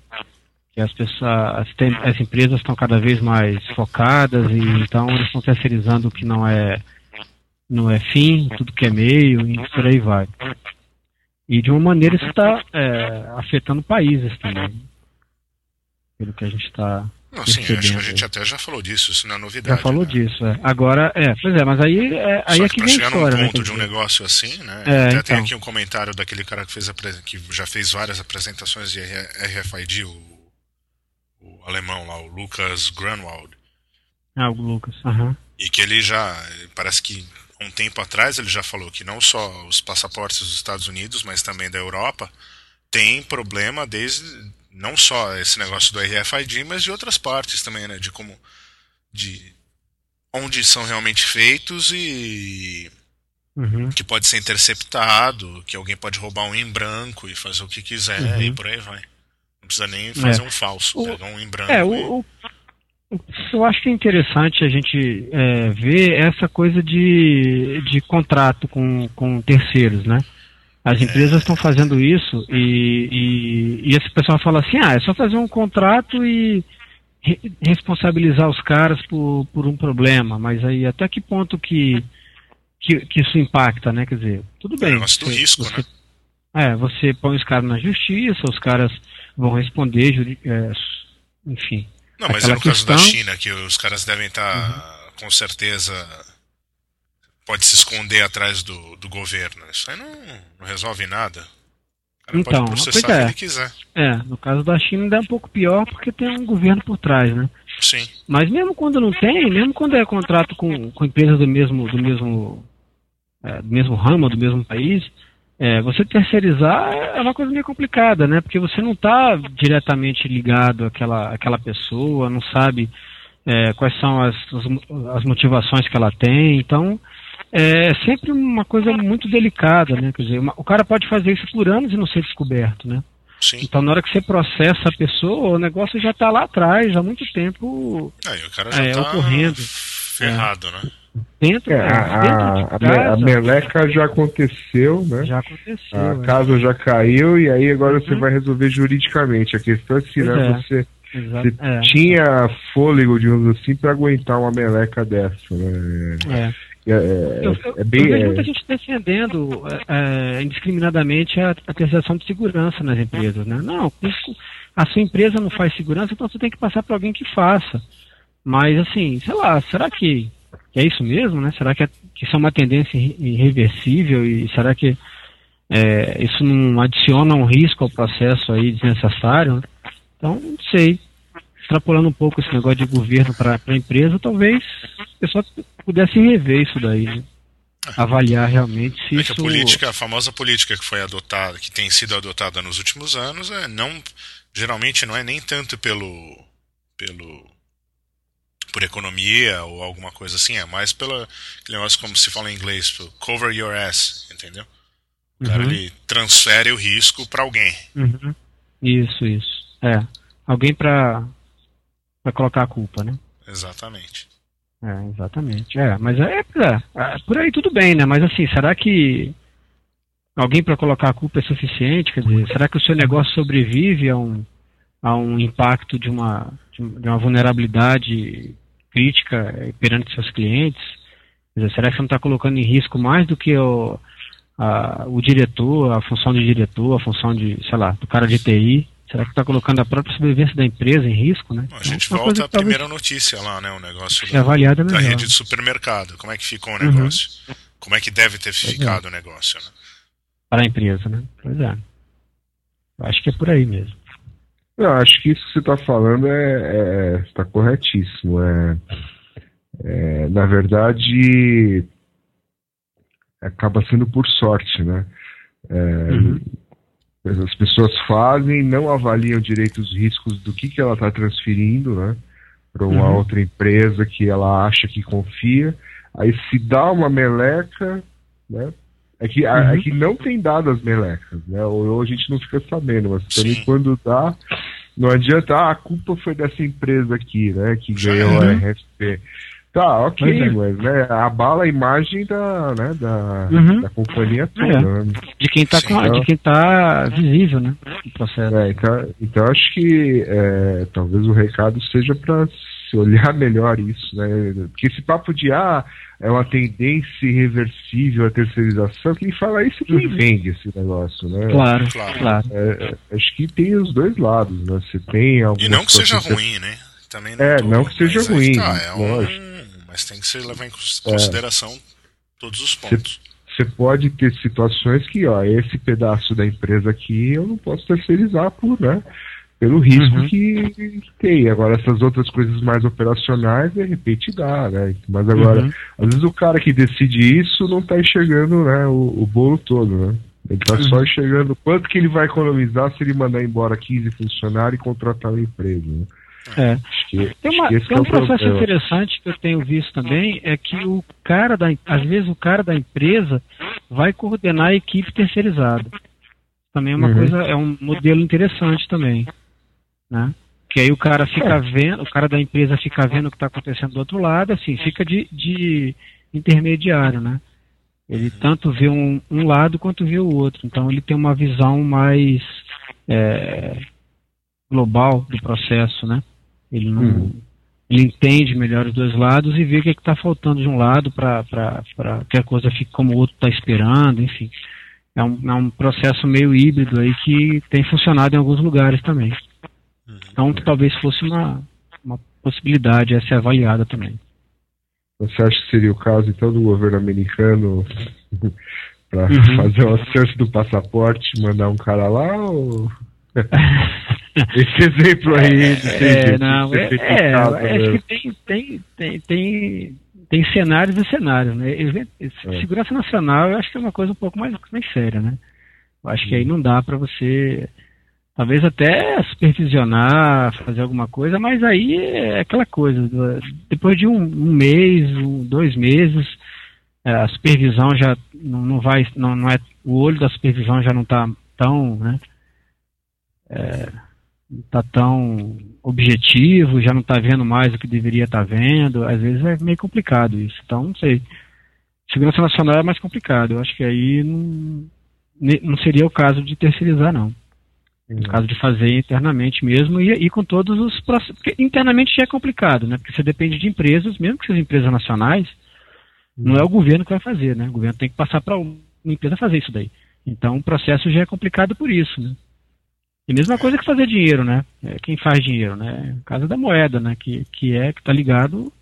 As pessoas, as, as empresas estão cada vez mais focadas e então eles estão terceirizando o que não é não é fim, tudo que é meio e por aí vai. E de uma maneira isso está é, afetando países também, pelo que a gente está não, sim, acho que a gente até já falou disso, isso não é novidade. Já falou né? disso, é. Agora, é, pois é, mas aí é, aí é que, que vem chegar história, num ponto né, de um negócio assim, né? É, até então. tem aqui um comentário daquele cara que fez a, que já fez várias apresentações de RFID, o o alemão lá, o Lucas Grunwald. Ah, o Lucas, aham. Uhum. E que ele já, parece que um tempo atrás ele já falou que não só os passaportes dos Estados Unidos, mas também da Europa, tem problema desde não só esse negócio do RFID, mas de outras partes também, né, de como de onde são realmente feitos e uhum. que pode ser interceptado, que alguém pode roubar um em branco e fazer o que quiser uhum. e por aí vai precisa nem fazer é. um falso, pega um em branco. É, o, o, eu acho que é interessante a gente é, ver essa coisa de, de contrato com, com terceiros, né? As empresas estão fazendo isso e, e, e, esse pessoal fala assim, ah, é só fazer um contrato e re responsabilizar os caras por, por um problema, mas aí até que ponto que, que, que isso impacta, né? Quer dizer, tudo bem. É do risco, você, né? É, você põe os caras na justiça, os caras vão responder, é, enfim. Não, mas é no questão... caso da China, que os caras devem estar, tá, uhum. com certeza, pode se esconder atrás do, do governo. Isso aí não, não resolve nada. então, pode processar é. ele quiser. É, no caso da China ainda é um pouco pior porque tem um governo por trás, né? Sim. Mas mesmo quando não tem, mesmo quando é contrato com, com empresas do mesmo, do mesmo, é, do mesmo ramo, do mesmo país, é, você terceirizar é uma coisa meio complicada, né? Porque você não está diretamente ligado àquela, àquela pessoa, não sabe é, quais são as, as motivações que ela tem. Então, é sempre uma coisa muito delicada, né? Quer dizer, uma, o cara pode fazer isso por anos e não ser descoberto, né? Sim. Então, na hora que você processa a pessoa, o negócio já está lá atrás, há muito tempo Aí, o cara já é, tá ocorrendo. Ferrado, né? Dentro, é, a, dentro de casa, a, meleca já aconteceu, né? Já aconteceu. A é. casa já caiu e aí agora uhum. você vai resolver juridicamente. A questão é se né, é. você, você é. tinha fôlego, digamos assim, para aguentar uma meleca dessa, né? É. É, é, eu, eu, é bem, eu vejo muita gente defendendo é, indiscriminadamente a, a terceirização de segurança nas empresas, né? Não, a sua empresa não faz segurança, então você tem que passar para alguém que faça. Mas assim, sei lá, será que é isso mesmo, né? Será que, é, que isso é uma tendência irreversível e será que é, isso não adiciona um risco ao processo aí desnecessário? Né? Então, não sei. Extrapolando um pouco esse negócio de governo para a empresa, talvez o pessoal pudesse rever isso daí, né? avaliar realmente se é isso... a política, a famosa política que foi adotada, que tem sido adotada nos últimos anos, é não geralmente não é nem tanto pelo pelo por economia ou alguma coisa assim, é mais pela aquele negócio como se fala em inglês, cover your ass, entendeu? O cara uhum. ele transfere o risco para alguém. Uhum. Isso, isso. É, alguém para para colocar a culpa, né? Exatamente. É, exatamente. É, mas é, é, é, por aí tudo bem, né? Mas assim, será que alguém para colocar a culpa é suficiente? Quer dizer, será que o seu negócio sobrevive a um a um impacto de uma, de uma vulnerabilidade crítica eh, perante seus clientes? Dizer, será que você não está colocando em risco mais do que o, a, o diretor, a função de diretor, a função de, sei lá, do cara de TI? Será que está colocando a própria sobrevivência da empresa em risco, né? A gente então, volta à primeira notícia lá, né? O negócio é avaliada da rede de supermercado. Como é que ficou o negócio? Uhum. Como é que deve ter ficado é. o negócio, né? Para a empresa, né? Pois é. Acho que é por aí mesmo. Eu acho que isso que você está falando é, é está corretíssimo. É, é, na verdade, acaba sendo por sorte, né? É, uhum. As pessoas fazem, não avaliam direito os riscos do que, que ela está transferindo, né? Para uma Uhum. outra empresa que ela acha que confia. Aí se dá uma meleca, né? É que, a- é Uhum. que não tem dado as melecas, né? Ou, ou a gente não fica sabendo, mas também quando dá, não adianta, ah, a culpa foi dessa empresa aqui, né? Que ganhou a RFP. Tá, ok, Pois é. mas né, abala a imagem da, né, da, Uhum. da companhia toda, É. né? De quem está Sim. de quem tá visível, né? No processo. É, então, então acho que é, talvez o recado seja para se olhar melhor isso, né? Porque esse papo de ah, é uma tendência irreversível a terceirização, quem fala isso é quem Uhum. vende esse negócio, né? Claro, Claro. claro. É, é, acho que tem os dois lados, né? Você tem algumas E não que seja situações- ruim, né? Também É, tô- não que seja ruim, tá, é um- mas tem que ser levar em cons- consideração todos os pontos. Você pode ter situações que, ó, esse pedaço da empresa aqui eu não posso terceirizar por, né? Pelo risco Uhum. que, tem. Agora, essas outras coisas mais operacionais, de repente dá, né? Mas agora, Uhum. às vezes o cara que decide isso não tá enxergando né, o, o bolo todo, né? Ele tá só Uhum. enxergando quanto que ele vai economizar se ele mandar embora 15 funcionários e contratar uma empresa. Né? É. Que, Tem, uma, esse tem é um processo problema. interessante que eu tenho visto também, é que o cara da, às vezes o cara da empresa vai coordenar a equipe terceirizada. Também é uma Uhum. coisa, é um modelo interessante também, né? Que aí o cara fica É. vendo, o cara da empresa fica vendo o que está acontecendo do outro lado, assim, fica de, de intermediário, né? Ele tanto vê um, um lado quanto vê o outro. Então ele tem uma visão mais é, global do processo, né? Ele não Uhum. ele entende melhor os dois lados e vê o que está faltando de um lado para que a coisa fique como o outro está esperando, enfim. É um, é um processo meio híbrido aí que tem funcionado em alguns lugares também. Então talvez fosse uma, uma possibilidade a ser avaliada também. Você acha que seria o caso, então, do governo americano para Uhum. fazer o acesso do passaporte mandar um cara lá? Ou... Esse exemplo aí de É, não, de é, é, acho né? que tem, tem, tem, tem, tem cenários e cenários, né? É. Segurança nacional eu acho que é uma coisa um pouco mais, mais séria, né? Eu acho que aí não dá para você, talvez até supervisionar, fazer alguma coisa, mas aí é aquela coisa, depois de um, um mês, dois meses, é, a supervisão já não, não vai, não, não é, o olho da supervisão já não está tão, né? É, não tá tão objetivo, já não está vendo mais o que deveria estar vendo. Às vezes é meio complicado isso. Então, não sei. Segurança nacional é mais complicado. Eu acho que aí não, não seria o caso de terceirizar, não. No caso de fazer internamente mesmo e, e com todos os processos. Porque internamente já é complicado, né? Porque você depende de empresas, mesmo que sejam empresas nacionais, não é o governo que vai fazer, né? O governo tem que passar para uma empresa fazer isso daí. Então o processo já é complicado por isso, né? E mesma coisa que fazer dinheiro, né? É, quem faz dinheiro, né? Casa da moeda, né? Que, que é que está ligado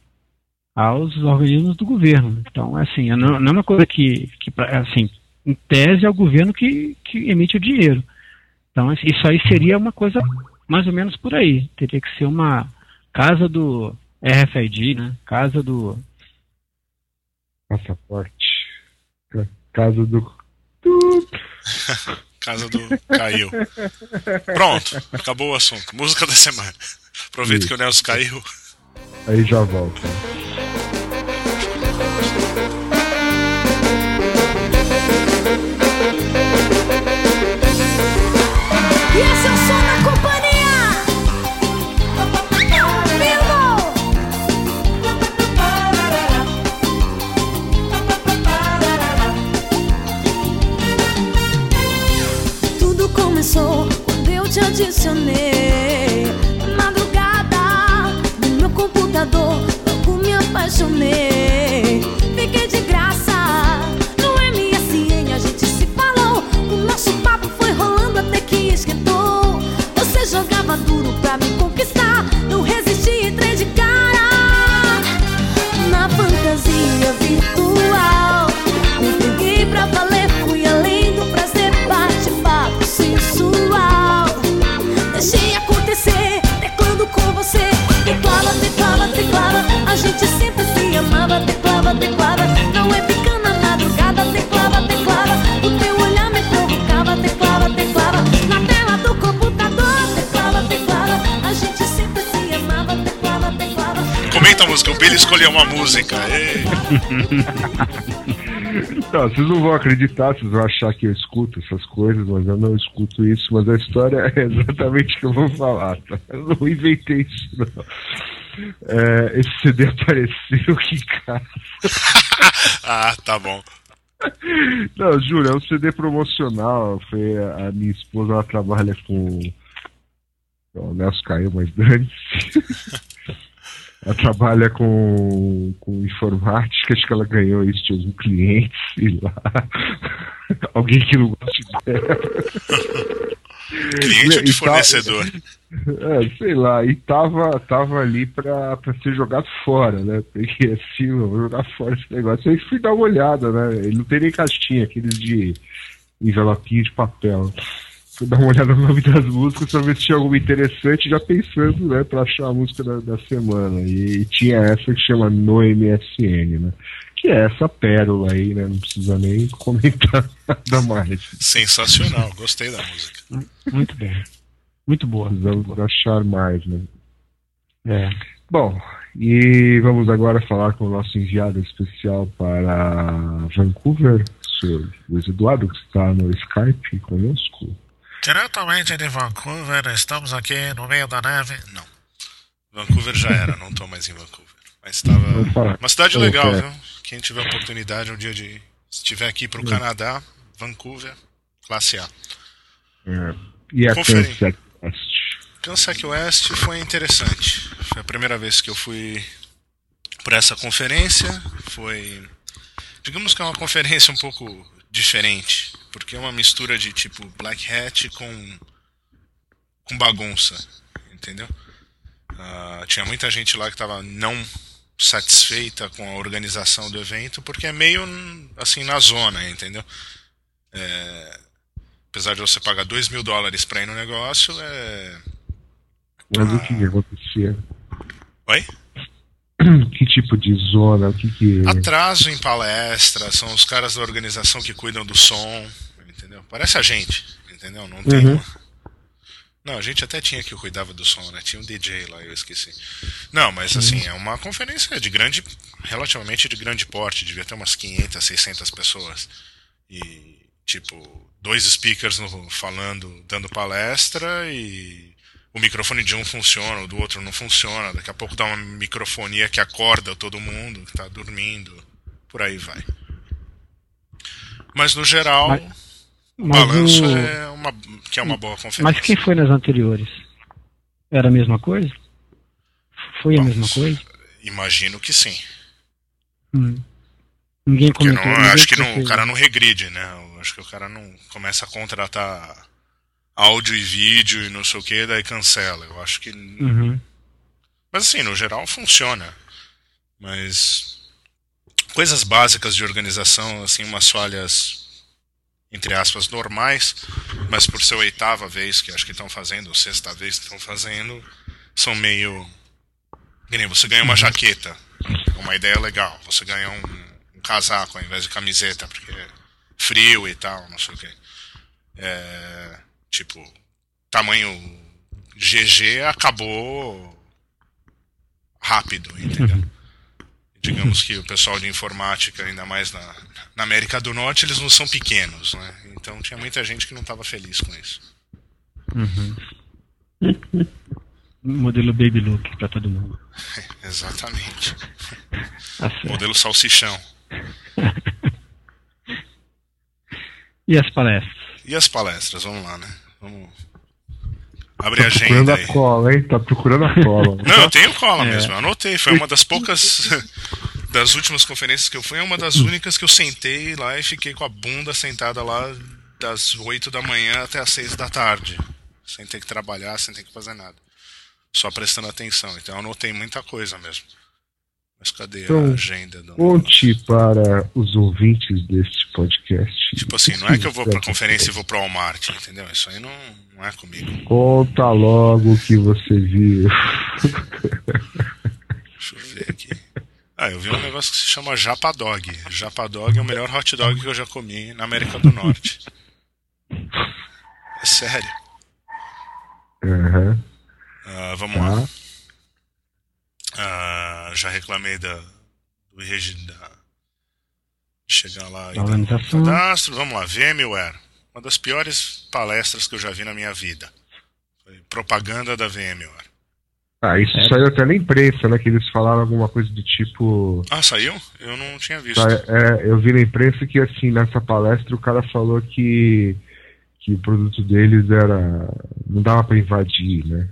aos organismos do governo. Então, é assim, é não, não é uma coisa que, que assim, em tese é o governo que, que emite o dinheiro. Então, isso aí seria uma coisa mais ou menos por aí. Teria que ser uma casa do RFID, né? Casa do Passaporte. Ca- Casa do. Casa do caiu. Pronto, acabou o assunto. Música da semana. Aproveita Isso. que o Nelson caiu. Aí já volta. E esse é o som da companhia. Vivo! Tudo começou quando eu te adicionei. Na madrugada, no meu computador, logo me apaixonei. maduro pra me conquistar. Não resisti, entrei de cara na fantasia virtual. Me peguei pra valer, fui além do prazer, bate-papo sensual. Deixei acontecer, teclando com você. Teclava, teclava, teclava. A gente sempre se amava, teclava, teclava. Vender uma música. Não, vocês não vão acreditar, vocês vão achar que eu escuto essas coisas, mas eu não escuto isso. Mas a história é exatamente o que eu vou falar, tá? Eu não inventei isso, não. É, esse CD apareceu aqui em casa. ah, tá bom. Não, juro, é um CD promocional. Foi a minha esposa, ela trabalha com. O Nelson caiu, mas dane-se. Ela trabalha com, com informática, acho que ela ganhou isso de algum cliente, sei lá. Alguém que não gosta dela. Cliente ou de fornecedor? É, sei lá, e tava, tava ali pra, pra ser jogado fora, né? Porque assim, vou jogar fora esse negócio. Aí fui dar uma olhada, né? Ele não tem nem caixinha, aqueles de envelopinho de papel fui dar uma olhada no nome das músicas pra ver se tinha alguma interessante, já pensando, né, pra achar a música da, da semana. E, e, tinha essa que chama No MSN, né? Que é essa pérola aí, né? Não precisa nem comentar nada mais. Sensacional, gostei da música. Muito bem. Muito boa. Precisamos muito achar mais, né? É. Bom, e vamos agora falar com o nosso enviado especial para Vancouver, o senhor Luiz Eduardo, que está no Skype conosco. Diretamente de Vancouver, estamos aqui no meio da neve. Não. Vancouver já era, não estou mais em Vancouver. Mas estava. Uma cidade legal, viu? Quem tiver oportunidade um dia de. Se estiver aqui para o Canadá, Vancouver, classe A. É. E a West? Kansas West foi interessante. Foi a primeira vez que eu fui para essa conferência. Foi. Digamos que é uma conferência um pouco diferente porque é uma mistura de tipo Black Hat com com bagunça, entendeu? Uh, tinha muita gente lá que estava não satisfeita com a organização do evento, porque é meio assim na zona, entendeu? É, apesar de você pagar 2 mil dólares para ir no negócio, é. Mas o que acontecia? Oi? Que tipo de zona? O que que... Atraso em palestra, são os caras da organização que cuidam do som entendeu? Parece a gente, entendeu? Não tem uhum. Não, a gente até tinha que cuidava do som, né? Tinha um DJ lá, eu esqueci. Não, mas uhum. assim, é uma conferência de grande, relativamente de grande porte, devia ter umas 500, 600 pessoas. E, tipo, dois speakers no, falando, dando palestra e o microfone de um funciona, o do outro não funciona. Daqui a pouco dá uma microfonia que acorda todo mundo que tá dormindo. Por aí vai. Mas no geral. Mas o balanço o... é uma, que é uma boa conferência. Mas quem foi nas anteriores? Era a mesma coisa? Foi Vamos, a mesma coisa? Imagino que sim. Hum. Ninguém comentou. Não, ninguém acho que não, o cara não regride, né? Eu acho que o cara não começa a contratar áudio e vídeo e não sei o que, daí cancela. Eu acho que. Uhum. Mas assim, no geral funciona. Mas coisas básicas de organização, assim, umas falhas entre aspas, normais, mas por ser oitava vez que acho que estão fazendo, ou sexta vez que estão fazendo, são meio. Que nem você ganha uma jaqueta, uma ideia legal. Você ganha um, um casaco ao invés de camiseta, porque é frio e tal, não sei o que. É, tipo, tamanho GG acabou rápido, entendeu? digamos que o pessoal de informática, ainda mais na, na América do Norte, eles não são pequenos, né? Então tinha muita gente que não estava feliz com isso. Uhum. Modelo baby look para todo mundo. Exatamente. Tá Modelo salsichão. e as palestras? E as palestras, vamos lá, né? Vamos tá a agenda. Procurando aí. a cola, hein? Tá procurando a cola. Não, eu tenho cola é. mesmo, eu anotei. Foi uma das poucas das últimas conferências que eu fui, é uma das únicas que eu sentei lá e fiquei com a bunda sentada lá das 8 da manhã até as 6 da tarde. Sem ter que trabalhar, sem ter que fazer nada. Só prestando atenção. Então eu anotei muita coisa mesmo. Mas cadê então, a agenda? Do conte para os ouvintes deste podcast. Tipo assim, não é que eu vou para a conferência e vou para o Walmart, entendeu? Isso aí não, não é comigo. Conta logo o que você viu. Deixa eu ver aqui. Ah, eu vi um negócio que se chama Japadog. Japadog é o melhor hot dog que eu já comi na América do Norte. É sério. Uhum. Uh, vamos tá. lá. Uh, já reclamei da, do da, chegar lá e organização. cadastro. Vamos lá, VMware. Uma das piores palestras que eu já vi na minha vida. Foi propaganda da VMware. Ah, isso é. saiu até na imprensa, né? Que eles falaram alguma coisa do tipo. Ah, saiu? Eu não tinha visto. É, eu vi na imprensa que, assim, nessa palestra o cara falou que, que o produto deles era. não dava para invadir, né?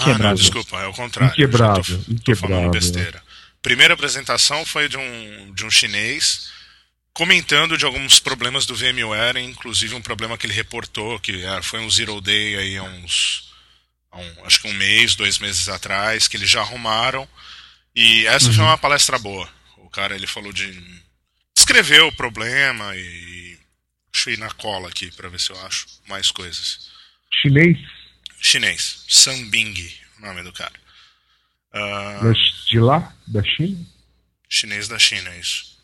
Ah, não, desculpa, é o contrário. Inquebrável. Tô, inquebrável. Tô besteira. Primeira apresentação foi de um, de um chinês comentando de alguns problemas do VMware, inclusive um problema que ele reportou, que foi um zero day aí há uns um, acho que um mês, dois meses atrás, que eles já arrumaram. E essa uhum. foi uma palestra boa. O cara ele falou de. Escreveu o problema e. Deixa eu ir na cola aqui para ver se eu acho mais coisas. Chinês? Chinês. Sambing, o nome do cara. Uh... De lá? Da China? Chinês da China, isso.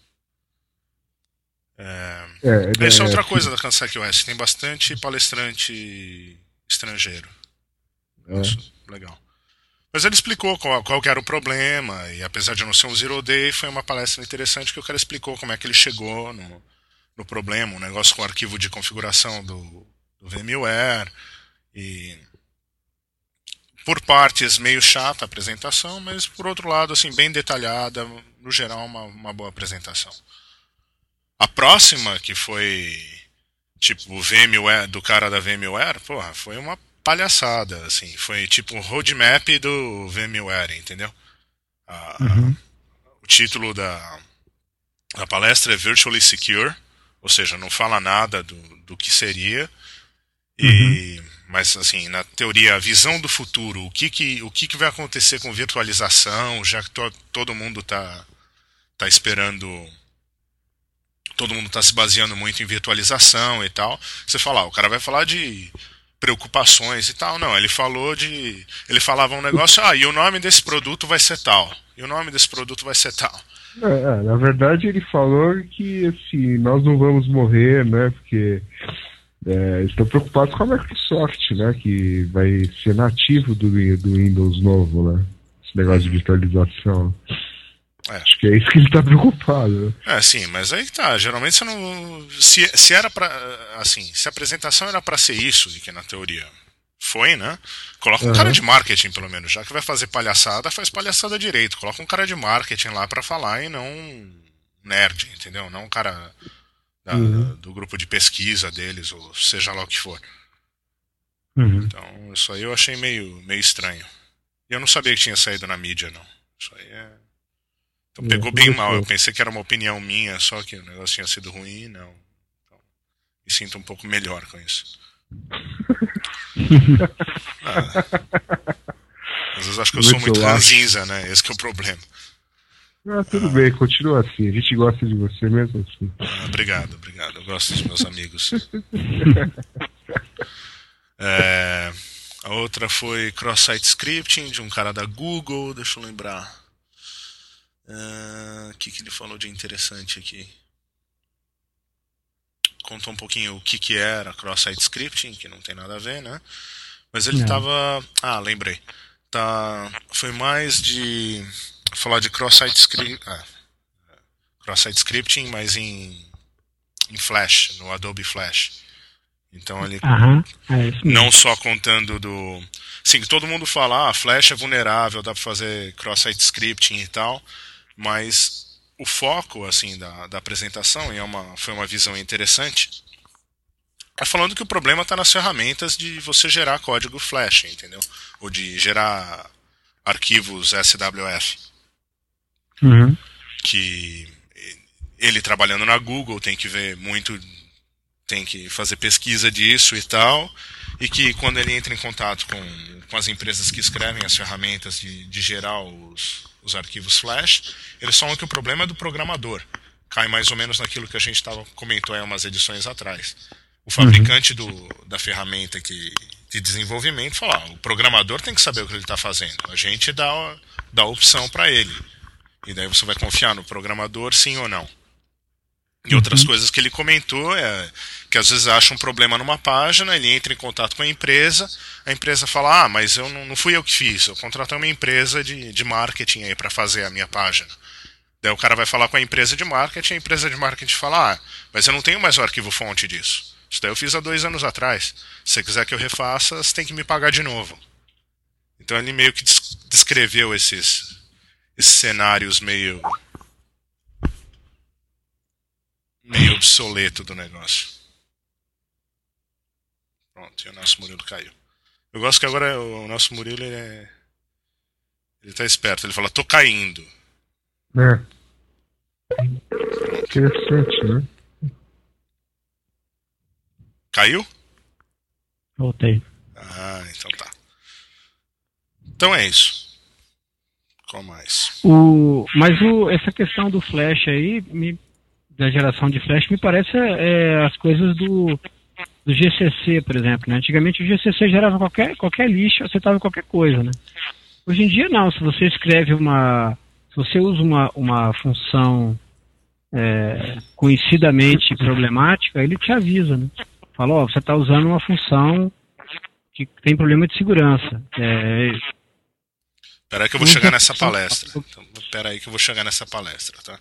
É... É, Essa é, é outra coisa da Kansai OS. Tem bastante palestrante estrangeiro. É. legal. Mas ele explicou qual, qual era o problema, e apesar de não ser um Zero Day, foi uma palestra interessante que o cara explicou como é que ele chegou no, no problema, um negócio com o arquivo de configuração do, do VMware, e por partes meio chata a apresentação, mas por outro lado, assim, bem detalhada, no geral, uma, uma boa apresentação. A próxima, que foi tipo o VMware, do cara da VMware, porra, foi uma palhaçada, assim. Foi tipo um roadmap do VMware, entendeu? uhum. O título da, da palestra é Virtually Secure, ou seja, não fala nada do, do que seria. E, uhum. Mas, assim, na teoria, a visão do futuro, o que, que, o que, que vai acontecer com virtualização, já que to, todo mundo está tá esperando todo mundo está se baseando muito em virtualização e tal. Você fala, ah, o cara vai falar de preocupações e tal. Não, ele falou de. Ele falava um negócio, ah, e o nome desse produto vai ser tal. E o nome desse produto vai ser tal. É, é, na verdade ele falou que assim, nós não vamos morrer, né? Porque é, estão preocupados com a Microsoft, né? Que vai ser nativo do, do Windows novo, né? Esse negócio de virtualização. É. Acho que é isso que ele tá preocupado. É, sim, mas aí tá. Geralmente você não. Se, se era para Assim, se a apresentação era para ser isso, e que na teoria foi, né? Coloca um uhum. cara de marketing, pelo menos. Já que vai fazer palhaçada, faz palhaçada direito. Coloca um cara de marketing lá para falar e não um nerd, entendeu? Não um cara da, uhum. do grupo de pesquisa deles, ou seja lá o que for. Uhum. Então, isso aí eu achei meio, meio estranho. E eu não sabia que tinha saído na mídia, não. Isso aí é. Então pegou bem mal. Eu pensei que era uma opinião minha, só que o negócio tinha sido ruim, não. Então, me sinto um pouco melhor com isso. às vezes acho que eu sou muito ranzinza, né? Esse é o problema. Ah, tudo ah. bem, continua assim. A gente gosta de você mesmo assim. Ah, obrigado, obrigado. Eu gosto dos meus amigos. é, a outra foi cross-site scripting de um cara da Google, deixa eu lembrar. Ah, o que, que ele falou de interessante aqui? Contou um pouquinho o que, que era cross-site scripting, que não tem nada a ver, né? Mas ele estava. Ah, lembrei. Tá, foi mais de falar de cross-site scripting. Ah, cross-site scripting, mas em, em Flash, no Adobe Flash. Então ele uhum, é não só contando do. Sim, todo mundo fala, ah, Flash é vulnerável, dá para fazer cross-site scripting e tal mas o foco assim da, da apresentação e é uma, foi uma visão interessante é falando que o problema está nas ferramentas de você gerar código Flash, entendeu? Ou de gerar arquivos SWF. Uhum. Que ele trabalhando na Google tem que ver muito, tem que fazer pesquisa disso e tal, e que quando ele entra em contato com, com as empresas que escrevem as ferramentas de, de gerar os, os arquivos Flash, eles falam que o problema é do programador. Cai mais ou menos naquilo que a gente tava, comentou há umas edições atrás. O fabricante uhum. do, da ferramenta que, de desenvolvimento fala: ah, o programador tem que saber o que ele está fazendo. A gente dá, dá a opção para ele. E daí você vai confiar no programador, sim ou não. E outras uhum. coisas que ele comentou é que às vezes acha um problema numa página, ele entra em contato com a empresa, a empresa fala: Ah, mas eu não, não fui eu que fiz, eu contratei uma empresa de, de marketing aí para fazer a minha página. Daí o cara vai falar com a empresa de marketing, a empresa de marketing fala, ah, mas eu não tenho mais o arquivo fonte disso. Isso daí eu fiz há dois anos atrás. Se você quiser que eu refaça, você tem que me pagar de novo. Então ele meio que descreveu esses, esses cenários meio meio obsoleto do negócio. Pronto, e o nosso Murilo caiu. Eu gosto que agora o nosso Murilo ele é. Ele tá esperto, ele fala, tô caindo. É. Interessante, né? Caiu? Voltei. Ah, então tá. Então é isso. Qual mais? O, mas o, essa questão do flash aí, me, da geração de flash, me parece é, as coisas do, do GCC, por exemplo. Né? Antigamente o GCC gerava qualquer, qualquer lixo, aceitava qualquer coisa. Né? Hoje em dia não, se você escreve uma. Se você usa uma, uma função é, conhecidamente problemática, ele te avisa, né? Fala, ó, você está usando uma função que tem problema de segurança. É... Peraí que eu vou chegar nessa palestra. Então, peraí que eu vou chegar nessa palestra, tá?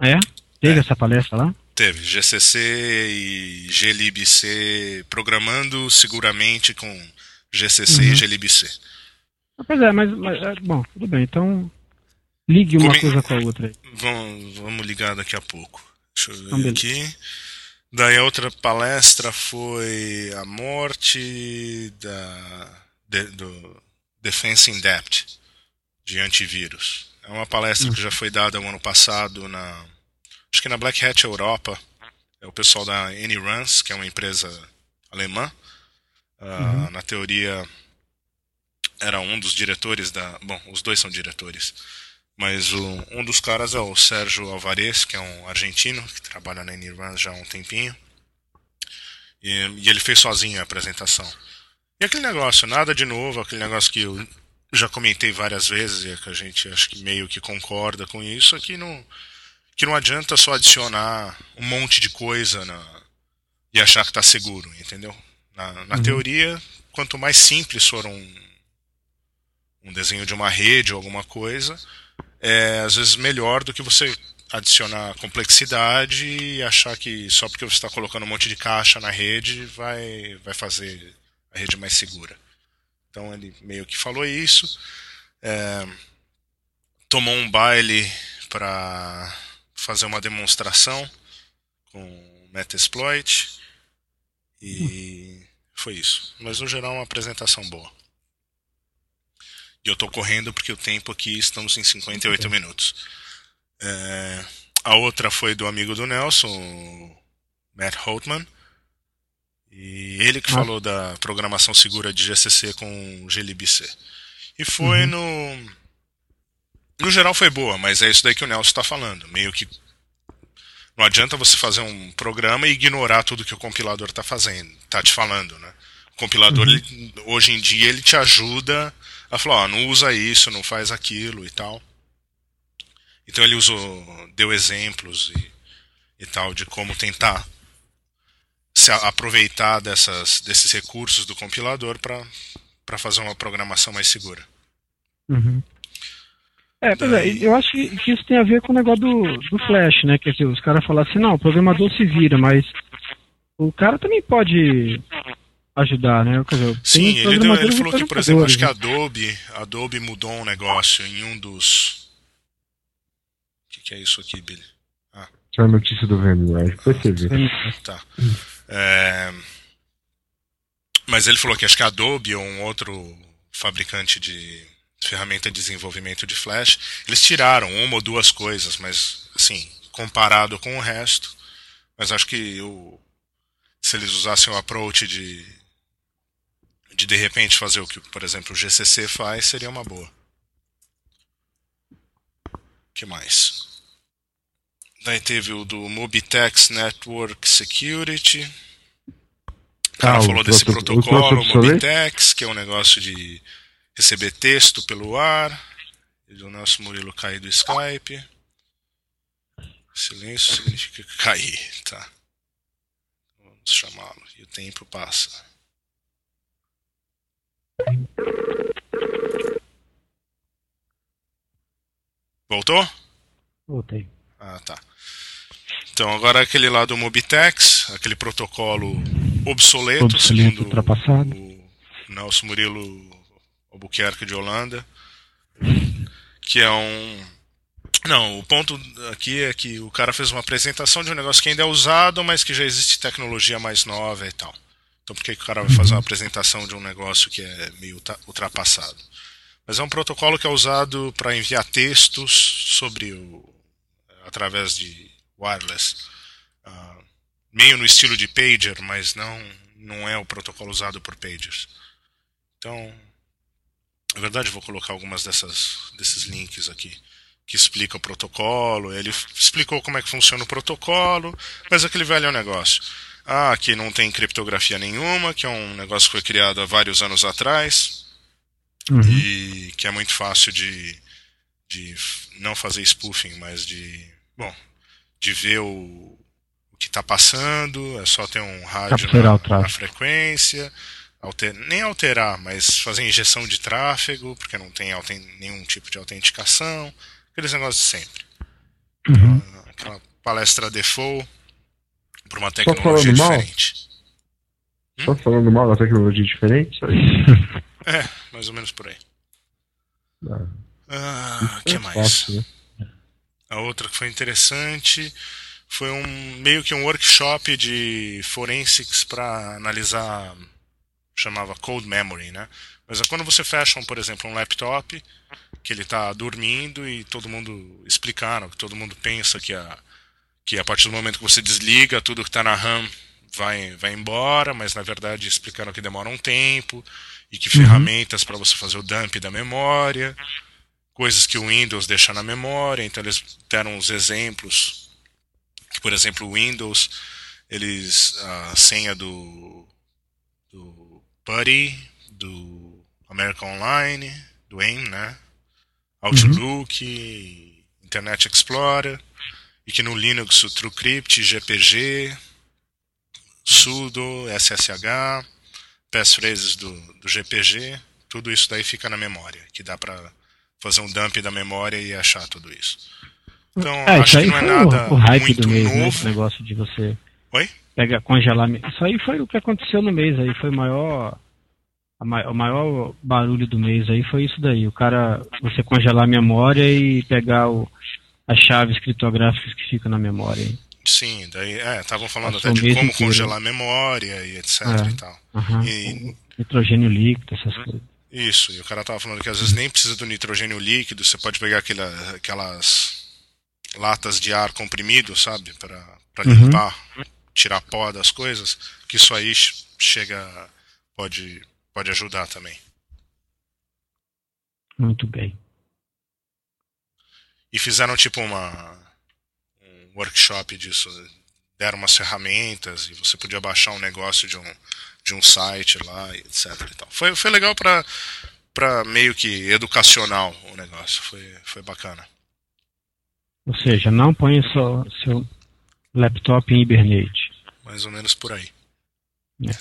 É? Teve é. essa palestra lá? Teve. GCC e glibc programando seguramente com GCC uhum. e glibc. Ah, pois é, mas, mas, é, bom, tudo bem. Então, ligue uma Come... coisa com a outra aí. Vamos, vamos ligar daqui a pouco. Deixa eu ver então, aqui. Daí a outra palestra foi a morte da, de, do Defense in Depth de antivírus. É uma palestra que já foi dada no ano passado na acho que na Black Hat Europa. É o pessoal da Anyruns, que é uma empresa alemã. Uh, uhum. Na teoria era um dos diretores da, bom, os dois são diretores mas o, um dos caras é o Sérgio Alvarez, que é um argentino que trabalha na Nirvana já há um tempinho. E, e, ele fez sozinho a apresentação. E aquele negócio, nada de novo, aquele negócio que eu já comentei várias vezes e é que a gente acho que meio que concorda com isso, é que não, que não adianta só adicionar um monte de coisa na, e achar que está seguro, entendeu? Na, na uhum. teoria, quanto mais simples for um, um desenho de uma rede ou alguma coisa, é às vezes melhor do que você adicionar complexidade e achar que só porque você está colocando um monte de caixa na rede vai, vai fazer a rede mais segura. Então ele meio que falou isso, é, tomou um baile para fazer uma demonstração com Metasploit e foi isso. Mas no geral uma apresentação boa. E eu estou correndo porque o tempo aqui estamos em 58 minutos. É, a outra foi do amigo do Nelson, Matt Holtman. E ele que ah. falou da programação segura de GCC com glibc. E foi uhum. no. No geral foi boa, mas é isso daí que o Nelson está falando. Meio que. Não adianta você fazer um programa e ignorar tudo que o compilador está fazendo, tá te falando, né? O compilador, uhum. ele, hoje em dia, ele te ajuda ela falou, ó, não usa isso, não faz aquilo e tal. Então ele usou, deu exemplos e, e tal de como tentar se aproveitar dessas, desses recursos do compilador para fazer uma programação mais segura. Uhum. É, pois é, eu acho que isso tem a ver com o negócio do, do Flash, né? Quer dizer, os caras falam assim, não, o programador se vira, mas o cara também pode ajudar, né? Dizer, Sim, ele, deu, ele falou que, por exemplo, acho que a Adobe, Adobe mudou um negócio em um dos. O que, que, é isso aqui, Billy? Isso é a notícia do VMware, depois você vê. Tá. É... Mas ele falou que acho que a Adobe ou um outro fabricante de ferramenta de desenvolvimento de Flash, eles tiraram uma ou duas coisas, mas assim, comparado com o resto, mas acho que o, se eles usassem o approach de de de repente fazer o que, por exemplo, o GCC faz, seria uma boa. que mais? Daí teve o do Mobitex Network Security. O cara ah, falou desse protocolo, Mobitex, que é um negócio de receber texto pelo ar. E o nosso Murilo cair do Skype. Silêncio significa cair, tá? Vamos chamá-lo. E o tempo passa. Voltou? Voltei. Ah, tá. Então, agora aquele lá do Mobitex, aquele protocolo obsoleto, Obsoleto, segundo ultrapassado. o Nelson Murilo Albuquerque de Holanda, que é um... Não, o ponto aqui é que o cara fez uma apresentação de um negócio que ainda é usado, mas que já existe tecnologia mais nova e tal. Então por que que o cara vai fazer uma apresentação de um negócio que é meio ultra- ultrapassado? Mas é um protocolo que é usado para enviar textos sobre o através de wireless, Ah, meio no estilo de pager, mas não não é o protocolo usado por pagers. Então, na verdade, vou colocar algumas dessas desses links aqui que explica o protocolo. Ele explicou como é que funciona o protocolo, mas aquele velho negócio. Ah, que não tem criptografia nenhuma, que é um negócio que foi criado há vários anos atrás Uhum. e que é muito fácil de, de não fazer spoofing, mas de bom, de ver o, o que está passando, é só ter um rádio na, o na frequência, alter, nem alterar, mas fazer injeção de tráfego, porque não tem auten- nenhum tipo de autenticação, aqueles negócios de sempre. Uhum. Aquela palestra default para uma tecnologia mal? diferente. Só falando mal da tecnologia diferente? É, mais ou menos por aí. Ah, Ah, que é mais? fácil, né? A outra que foi interessante foi um meio que um workshop de forensics para analisar chamava code memory, né? Mas é quando você fecha, um, por exemplo, um laptop que ele está dormindo e todo mundo explicaram que todo mundo pensa que a que a partir do momento que você desliga tudo que está na RAM vai vai embora, mas na verdade explicaram que demora um tempo e que ferramentas para você fazer o dump da memória coisas que o Windows deixa na memória, então eles deram uns exemplos, que por exemplo o Windows, eles a senha do do PuTTY, do American Online, do AIM, né? Outlook, Internet Explorer, e que no Linux o TrueCrypt, GPG, sudo, SSH, passphrases do, do GPG, tudo isso daí fica na memória, que dá para fazer um dump da memória e achar tudo isso. Então, É, acho isso que aí não é foi nada o, o hype muito do mês, né? Esse novo. negócio de você Oi? pegar, congelar. Isso aí foi o que aconteceu no mês aí. Foi o maior. o maior barulho do mês aí foi isso daí. O cara, você congelar a memória e pegar o, as chaves criptográficas que ficam na memória. Sim, daí, é, estavam falando Passou até de como inteiro. congelar a memória e etc É. e tal. Aham. E- Nitrogênio líquido, essas coisas. Isso, e o cara tava falando que às vezes nem precisa do nitrogênio líquido, você pode pegar aquela, aquelas latas de ar comprimido, sabe, para Uhum. limpar, tirar pó das coisas, que isso aí ch- chega, pode, pode ajudar também. Muito bem. E fizeram tipo uma um workshop disso, deram umas ferramentas e você podia baixar um negócio de um de um site lá, etc e tal. Foi foi legal para para meio que educacional o negócio, foi foi bacana. Ou seja, não ponha só seu laptop em Hibernate. Mais ou menos por aí. É.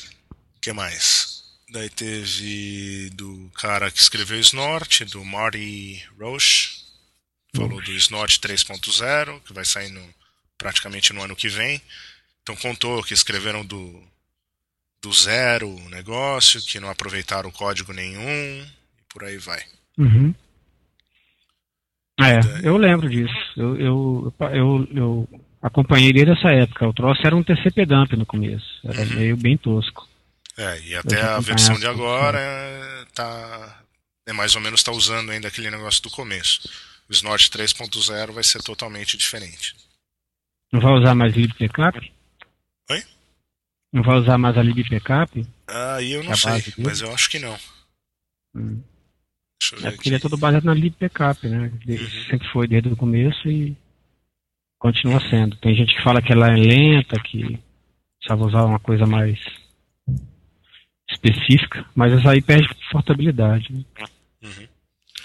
O que mais? Daí teve do cara que escreveu Snort, do Marty Roche. Falou do Snort 3.0, que vai sair no, praticamente no ano que vem. Então contou que escreveram do, do zero o negócio, que não aproveitaram código nenhum, e por aí vai. Uhum. É, eu lembro disso. Eu, eu, eu, eu acompanhei desde essa época. O troço era um TCP dump no começo. Era Uhum. meio bem tosco. É, e até a versão de acompanhava, agora é, tá, é mais ou menos está usando ainda aquele negócio do começo. O Snort 3.0 vai ser totalmente diferente. Não vai usar mais libpcap? Oi? Não vai usar mais a libpcap? Aí eu não A sei, mas eu acho que não. Hum. É porque ele é todo baseado na libpcap, né? Ele Uhum. Sempre foi desde o começo e continua sendo. Tem gente que fala que ela é lenta, que precisava usar uma coisa mais específica, mas essa aí perde portabilidade. Né? Uhum.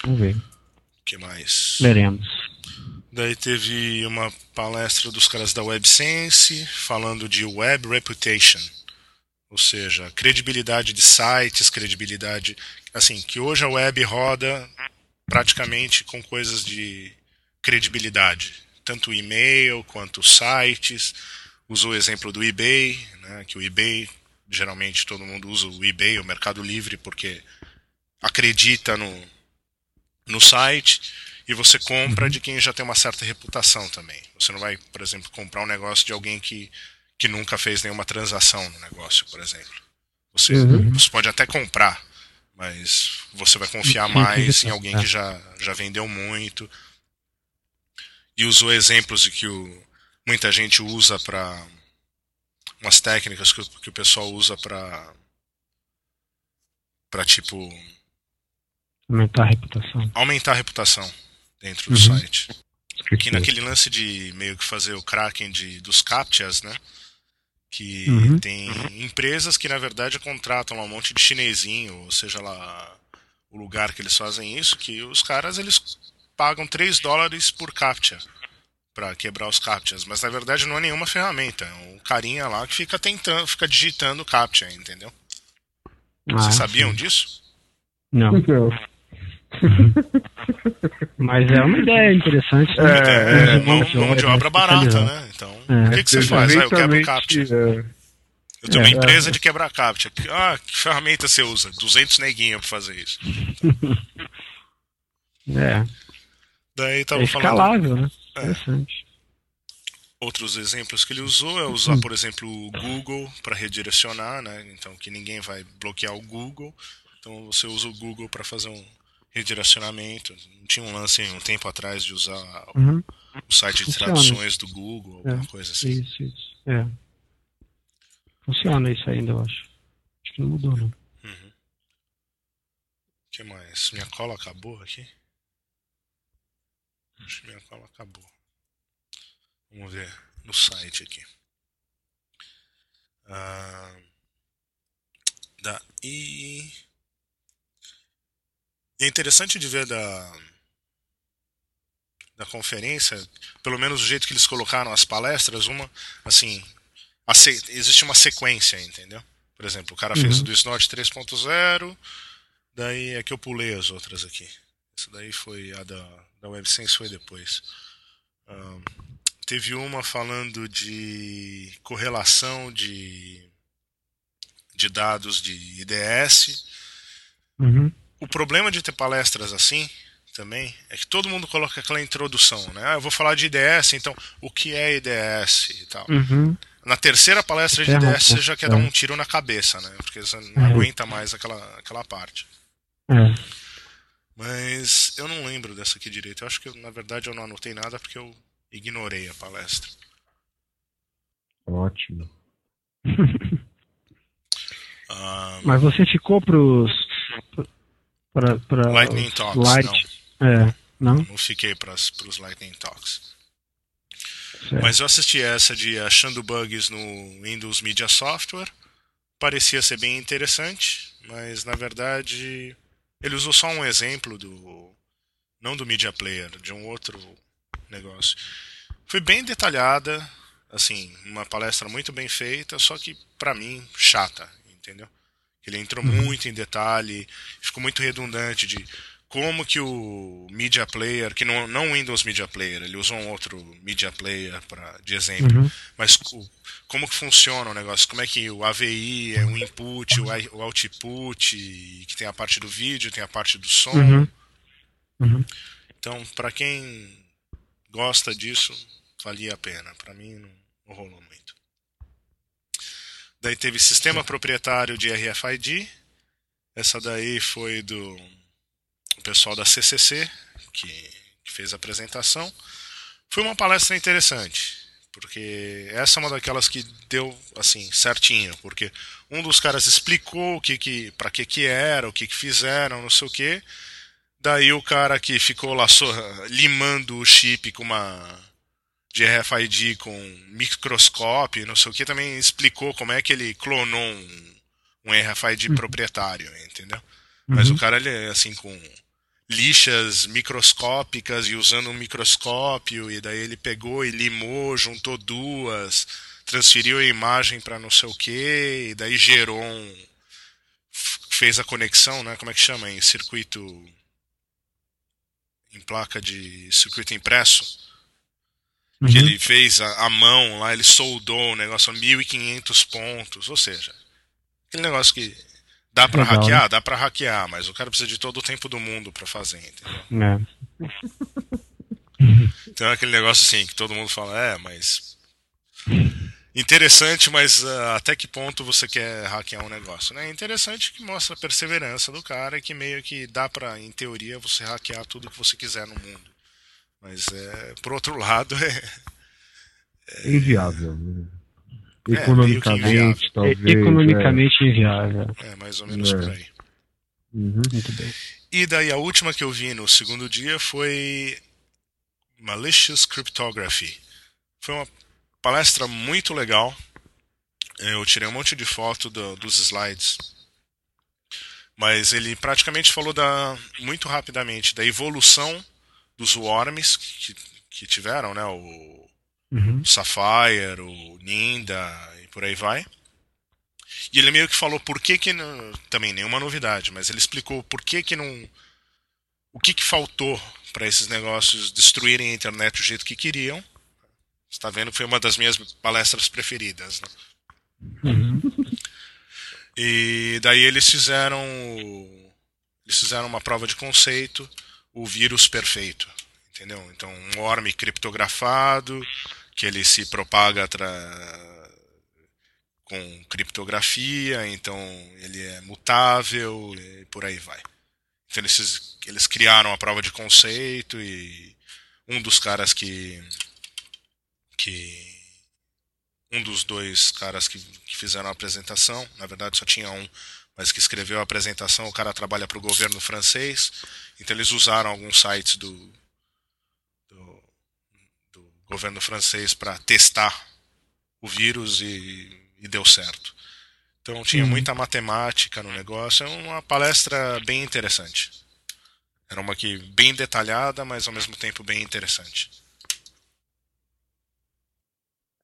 Vamos ver. O que mais? Leremos. Daí teve uma palestra dos caras da WebSense falando de Web Reputation. Ou seja, credibilidade de sites, credibilidade. Assim, que hoje a web roda praticamente com coisas de credibilidade, tanto e-mail quanto sites. Usou o exemplo do eBay, né, que o eBay geralmente todo mundo usa o eBay, o Mercado Livre, porque acredita no, no site e você compra de quem já tem uma certa reputação também. Você não vai, por exemplo, comprar um negócio de alguém que, que nunca fez nenhuma transação no negócio, por exemplo. Você, uhum. você pode até comprar, mas você vai confiar mais em alguém que já, já vendeu muito. E usou exemplos de que o, muita gente usa para umas técnicas que, que o pessoal usa para para tipo aumentar a reputação. Aumentar a reputação dentro do uhum. site. Que naquele lance de meio que fazer o cracking de, dos captchas, né? Que uhum. tem empresas que na verdade contratam um monte de chinesinho, ou seja lá o lugar que eles fazem isso, que os caras eles pagam 3 dólares por captcha para quebrar os captchas, mas na verdade não é nenhuma ferramenta, é um carinha lá que fica tentando, fica digitando captcha, entendeu? Ah, Vocês sabiam sim. disso? Não. Mas é uma ideia interessante. Né? É, é, mão, mão de obra barata, né? Então, é. o que, que você faz? Ah, eu quebro captcha. É. Eu tenho uma é. empresa de quebrar captcha. Ah, que ferramenta você usa? 200 neguinha para fazer isso. É. Daí tava é escalável, falando... né? É. Interessante. Outros exemplos que ele usou é usar, por exemplo, o Google para redirecionar, né? Então que ninguém vai bloquear o Google. Então você usa o Google para fazer um redirecionamento. Não tinha um lance um tempo atrás de usar uhum. o site de traduções do Google, alguma é. coisa assim. Isso, isso. É. Funciona isso ainda, eu acho. Acho que não mudou, não. Uhum. O que mais? Minha cola acabou aqui? Acho que minha cola acabou. Vamos ver no site aqui. Ah, daí. E é interessante de ver da, da conferência, pelo menos o jeito que eles colocaram as palestras, uma, assim, existe uma sequência, entendeu? Por exemplo, o cara uhum. fez o do Snort 3.0, daí é que eu pulei as outras aqui. Essa daí foi a da, da WebSense, foi depois. Um, teve uma falando de correlação de, de dados de IDS. Uhum. O problema de ter palestras assim também é que todo mundo coloca aquela introdução, né? Ah, eu vou falar de IDS, então o que é IDS e tal. Uhum. Na terceira palestra de IDS você já quer dar um tiro na cabeça, né? Porque você não uhum. aguenta mais aquela, aquela parte. É. Mas eu não lembro dessa aqui direito. Eu acho que na verdade eu não anotei nada porque eu ignorei a palestra. Ótimo. um... Mas você ficou pros Lightning Talks. Light... Não. É, não? Não fiquei para os Lightning Talks. Certo. Mas eu assisti essa de achando bugs no Windows Media Software. Parecia ser bem interessante, mas na verdade ele usou só um exemplo do não do Media Player, de um outro negócio. Foi bem detalhada, assim, uma palestra muito bem feita, só que para mim chata, entendeu? Ele entrou uhum. muito em detalhe, ficou muito redundante de como que o Media Player, que não, não Windows Media Player, ele usou um outro Media Player pra, de exemplo, uhum. mas o, como que funciona o negócio, como é que o AVI é um input, o, o output, que tem a parte do vídeo, tem a parte do som. Uhum. Uhum. Então, para quem gosta disso, valia a pena. Para mim, não, não rolou muito. Daí teve sistema proprietário de RFID. Essa daí foi do pessoal da CCC que, que fez a apresentação. Foi uma palestra interessante, porque essa é uma daquelas que deu assim certinho, porque um dos caras explicou o que que para que que era, o que que fizeram, não sei o que. Daí o cara que ficou lá limando o chip com uma de RFID com microscópio, não sei o que, também explicou como é que ele clonou um, um RFID uhum. proprietário, entendeu? Uhum. Mas o cara, ele é assim, com lixas microscópicas e usando um microscópio, e daí ele pegou e limou, juntou duas, transferiu a imagem para não sei o que, e daí gerou um. fez a conexão, né? Como é que chama? Em circuito. em placa de circuito impresso. Uhum. Que ele fez a, mão lá, ele soldou o negócio a 1500 pontos. Ou seja, aquele negócio que dá pra Legal, hackear, né? dá pra hackear, mas o cara precisa de todo o tempo do mundo pra fazer, entendeu? É. Então é aquele negócio assim que todo mundo fala, é, mas. Interessante, mas ah, até que ponto você quer hackear um negócio? Né? Interessante que mostra a perseverança do cara e que meio que dá pra, em teoria, você hackear tudo que você quiser no mundo. Mas, é, por outro lado, é, É inviável. né? É, Economicamente, inviável. talvez. Economicamente inviável. é mais ou menos É. por aí. é. Uhum. Muito bem. E daí a última que eu vi no segundo dia foi Malicious Cryptography. Foi uma palestra muito legal. Eu tirei um monte de foto do- dos slides. Mas ele praticamente falou da, muito rapidamente da evolução dos worms que, que tiveram, né? O, Uhum. Sapphire, o Ninda e por aí vai. E ele meio que falou por que que não, também nenhuma novidade, mas ele explicou por que que não o que que faltou para esses negócios destruírem a internet do jeito que queriam. Está vendo que foi uma das minhas palestras preferidas, né? Uhum. E daí eles fizeram o- eles fizeram uma prova de conceito, o vírus perfeito, entendeu? Então, um worm criptografado, que ele se propaga atra- com criptografia, então ele é mutável e por aí vai. Então eles, eles criaram a prova de conceito e um dos caras que que um dos dois caras que, que fizeram a apresentação, na verdade só tinha um, mas que escreveu a apresentação, o cara trabalha para o governo francês, então eles usaram alguns sites do, do, do governo francês para testar o vírus e, e deu certo. Então tinha Uhum. muita matemática no negócio, é uma palestra bem interessante. Era uma que bem detalhada, mas ao mesmo tempo bem interessante.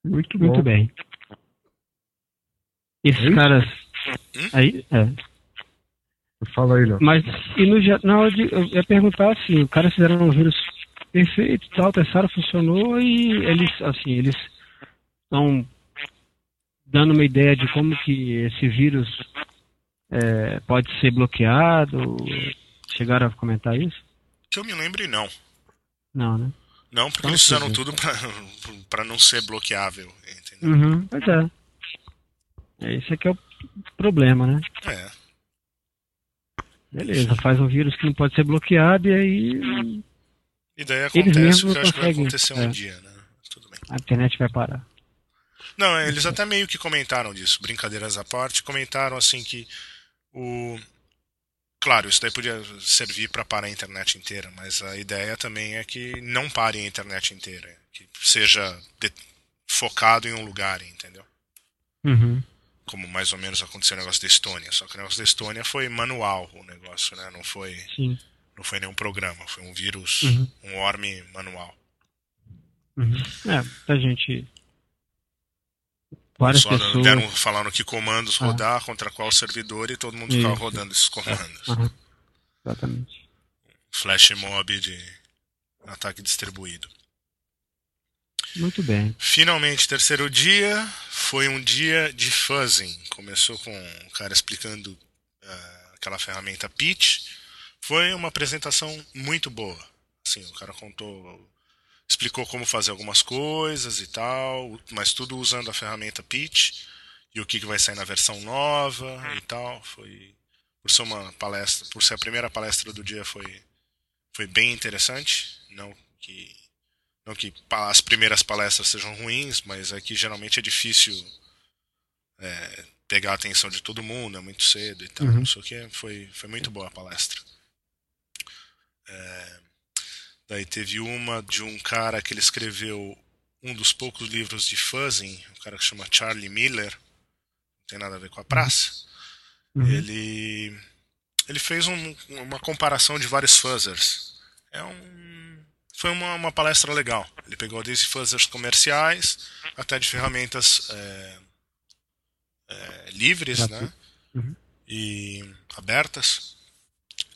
Muito bom. Muito bem. Esses Hum? caras. Hum? Aí, é. Fala aí, Léo. Mas e no, ge- na hora de, eu ia perguntar assim, os caras fizeram um vírus perfeito e tal, testaram, funcionou e eles, assim, eles estão dando uma ideia de como que esse vírus é, pode ser bloqueado. Chegaram a comentar isso? Que eu me lembre, não. Não, né? Não, porque eles fizeram tudo pra, pra não ser bloqueável, entendeu? Uhum, pois é. É, Esse aqui é o problema, né? É. Beleza, faz um vírus que não pode ser bloqueado e aí E daí acontece o que eu acho que vai acontecer um é. dia, né? Tudo bem. a internet vai parar. Não, é, eles até meio que comentaram disso, brincadeiras à parte, comentaram assim que o. Claro, isso daí podia servir para parar a internet inteira, mas a ideia também é que não pare a internet inteira, que seja de- focado em um lugar, entendeu? Uhum. Como mais ou menos aconteceu no negócio da Estônia. Só que o negócio da Estônia foi manual o negócio, né? Não foi, Sim. não foi nenhum programa, foi um vírus, Uhum. um worm manual. Uhum. É, muita gente. Várias Só pessoas. deram falando que comandos Ah. rodar contra qual servidor e todo mundo ficava Isso. rodando esses comandos. Aham. Exatamente. Flash mob de ataque distribuído. Muito bem. Finalmente, terceiro dia foi um dia de fuzzing. Começou com o cara explicando ah, aquela ferramenta Pitch. Foi uma apresentação muito boa. Assim, o cara contou, explicou como fazer algumas coisas e tal, mas tudo usando a ferramenta Pitch e o que, que vai sair na versão nova e tal. Foi por ser uma palestra, por ser a primeira palestra do dia foi foi bem interessante, não que não que as primeiras palestras sejam ruins, mas é que geralmente é difícil é, pegar a atenção de todo mundo, é muito cedo e tal. Uhum. Não sei o que. Foi, foi muito boa a palestra. É, daí teve uma de um cara que ele escreveu um dos poucos livros de fuzzing, um cara que chama Charlie Miller, não tem nada a ver com a praça. Uhum. Ele, ele fez um- uma comparação de vários fuzzers. É um, foi uma, uma palestra legal. Ele pegou desde fuzzers comerciais até de ferramentas é, é, livres, né? Uhum. E abertas.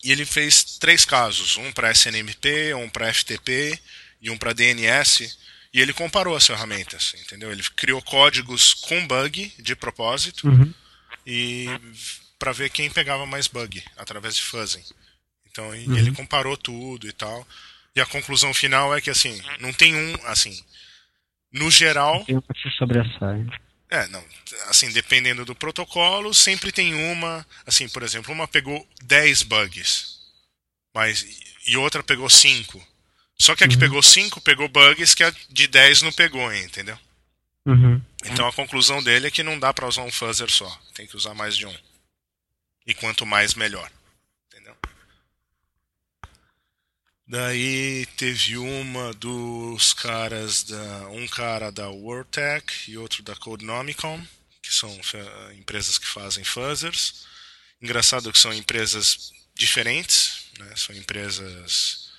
E ele fez três casos, um para SNMP, um para FTP e um para DNS. E ele comparou as ferramentas, entendeu? Ele criou códigos com bug de propósito Uhum. e para ver quem pegava mais bug através de fuzzing. Então Uhum. ele comparou tudo e tal. E a conclusão final é que assim, não tem um, assim, no geral, Tem uma que se sobressai. é, não, assim, dependendo do protocolo, sempre tem uma, assim, por exemplo, uma pegou 10 bugs, mas e outra pegou 5. Só que a que Uhum. pegou 5 pegou bugs que a de 10 não pegou, entendeu? Uhum. Então a conclusão dele é que não dá pra usar um fuzzer só, tem que usar mais de um. E quanto mais melhor, entendeu? Daí teve uma dos caras da um cara da WordTech e outro da Codenomicon, que são empresas que fazem fuzzers. Engraçado que são empresas diferentes, né? São empresas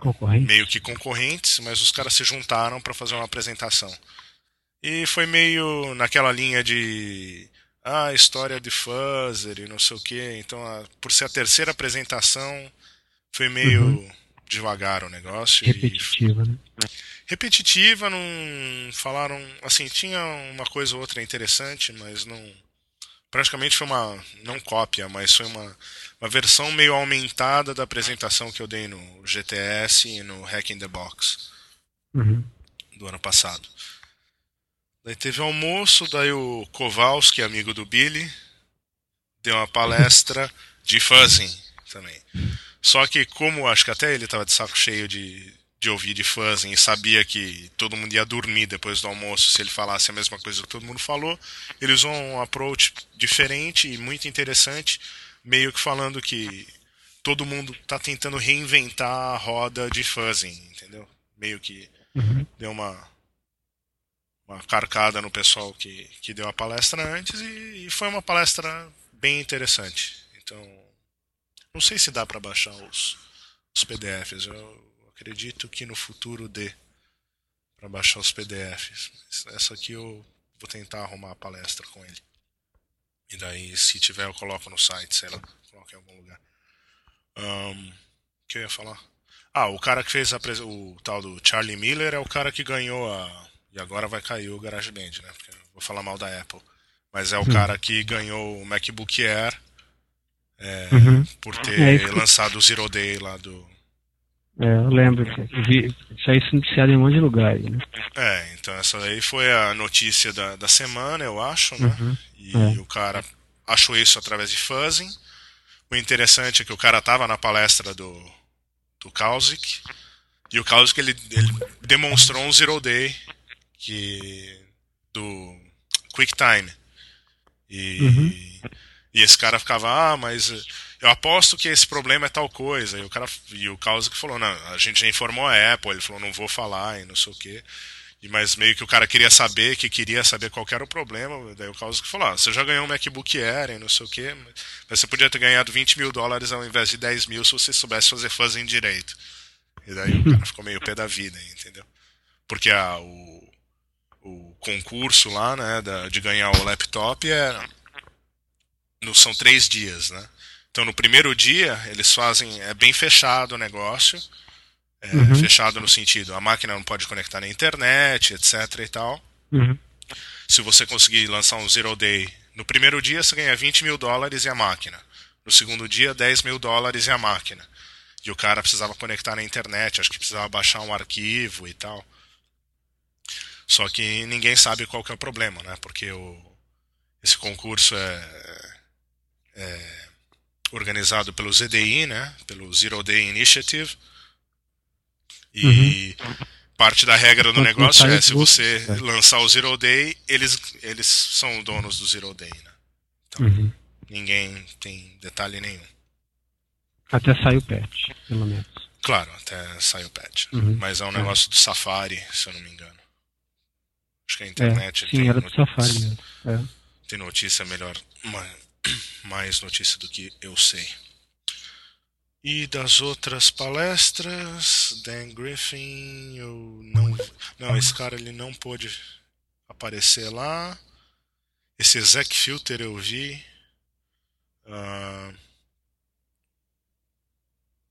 Concorrente. meio que concorrentes, mas os caras se juntaram para fazer uma apresentação. E foi meio naquela linha de ah, história de fuzzer e não sei o que. Então, a- por ser a terceira apresentação, foi meio Uhum. devagar o negócio. E Repetitiva, né? repetitiva, não falaram, assim, tinha uma coisa ou outra interessante, mas não praticamente foi uma não cópia, mas foi uma uma versão meio aumentada da apresentação que eu dei no GTS e no Hack in the Box Uhum. do ano passado. Daí teve almoço, daí o Kowalski, amigo do Billy, deu uma palestra de fuzzing também. Só que como acho que até ele estava de saco cheio de, de ouvir de fuzzing e sabia que todo mundo ia dormir depois do almoço se ele falasse a mesma coisa que todo mundo falou, ele usou um approach diferente e muito interessante, meio que falando que todo mundo está tentando reinventar a roda de fuzzing, entendeu? Meio que Uhum. deu uma uma carcada no pessoal que, que deu a palestra antes e, e foi uma palestra bem interessante. Então, não sei se dá para baixar os, os PDFs. Eu acredito que no futuro dê para baixar os PDFs. Mas essa aqui eu vou tentar arrumar a palestra com ele. E daí, se tiver, eu coloco no site, sei lá, coloco em algum lugar. O que eu ia falar? Ah, o cara que fez a pres- o tal do Charlie Miller é o cara que ganhou a. E agora vai cair o GarageBand, né? Porque eu vou falar mal da Apple. Mas é o Hum. cara que ganhou o MacBook Air é, Uhum. por É, ter isso- lançado o Zero Day lá do. É, eu lembro. vi, isso aí se noticiado em um monte de lugar. aí, Né? É, então essa daí foi a notícia da, da semana, eu acho, né? Uhum. E É. o cara achou isso através de fuzzing. O interessante é que o cara tava na palestra do, do Kauzik. E o Kauzik ele, ele demonstrou um zero day que, do QuickTime. E, Uhum. E esse cara ficava, ah, mas eu aposto que esse problema é tal coisa. E o cara e o Kauzik falou, não, a gente já informou a Apple, ele falou, não vou falar e não sei o quê. E, mas meio que o cara queria saber, que queria saber qual que era o problema. Daí o Kauzik falou, ah, você já ganhou um MacBook Air e não sei o quê, mas você podia ter ganhado 20 mil dólares ao invés de 10 mil se você soubesse fazer fuzzing direito. E daí o cara ficou meio pé da vida, entendeu? Porque a, o, o concurso lá, né, da, de ganhar o laptop é. No, são três dias, né? Então no primeiro dia eles fazem. É bem fechado o negócio. É, Uhum. Fechado no sentido, a máquina não pode conectar na internet, etc e tal. Uhum. Se você conseguir lançar um zero day no primeiro dia, você ganha 20 mil dólares e a máquina. No segundo dia, 10 mil dólares e a máquina. E o cara precisava conectar na internet, acho que precisava baixar um arquivo e tal. Só que ninguém sabe qual que é o problema, né? Porque o, esse concurso é, é organizado pelo ZDI, né? Pelo Zero Day Initiative. E parte da regra do negócio sai é se você é. lançar o Zero Day, eles, eles são donos do Zero Day, né? Então Uhum. ninguém tem detalhe nenhum. Até sair o patch, pelo menos. Claro, até sai o patch. Uhum. Mas é um É. negócio do Safari, se eu não me engano. Acho que a É, internet sim, tem, era do Safari mesmo. É. tem notícia melhor, mais notícia do que eu sei. E das outras palestras, Dan Griffin, eu não, não, esse cara ele não pôde aparecer lá. Esse Zack Filter eu vi. Ah,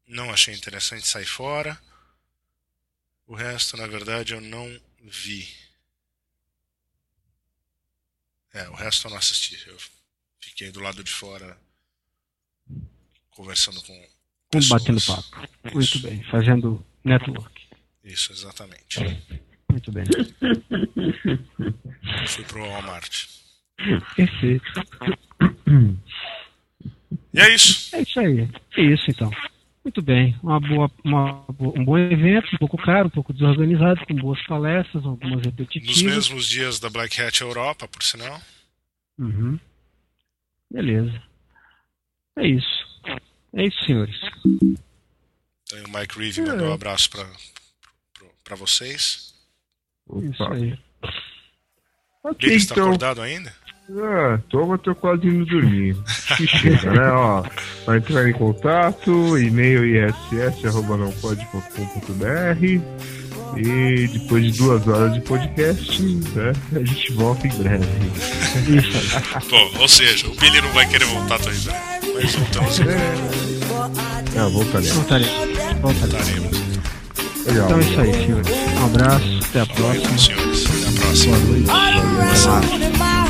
não achei interessante sair fora. O resto, na verdade, eu não vi. É, o resto eu não assisti. Eu fiquei do lado de fora conversando com. Pessoas. Batendo papo. Isso. Muito bem. Fazendo network. Isso, exatamente. Muito bem. Fui pro Walmart. Perfeito. E é isso. É isso aí. É isso então. Muito bem. Uma boa, uma, um bom evento, um pouco caro, um pouco desorganizado, com boas palestras, algumas repetitivas. Nos mesmos dias da Black Hat Europa, por sinal. Uhum. Beleza. É isso. É isso, senhores. Então, o Mike Reeve é. mandou um abraço para vocês. Opa. Isso aí. Okay, Billy está então... acordado ainda? Ah, tô, mas tô quase indo dormir. Que chega, né? Ó, vai entrar em contato, e-mail iss.com.br e depois de duas horas de podcast, né, a gente volta em breve. Bom, ou seja, o Billy não vai querer voltar tão em breve, mas voltamos. É, é voltaremos. Voltaremos. Voltaremos. Legal. Então é isso aí, senhores. Um abraço, até a próxima. Senhores, até a próxima. Boa noite. Boa noite.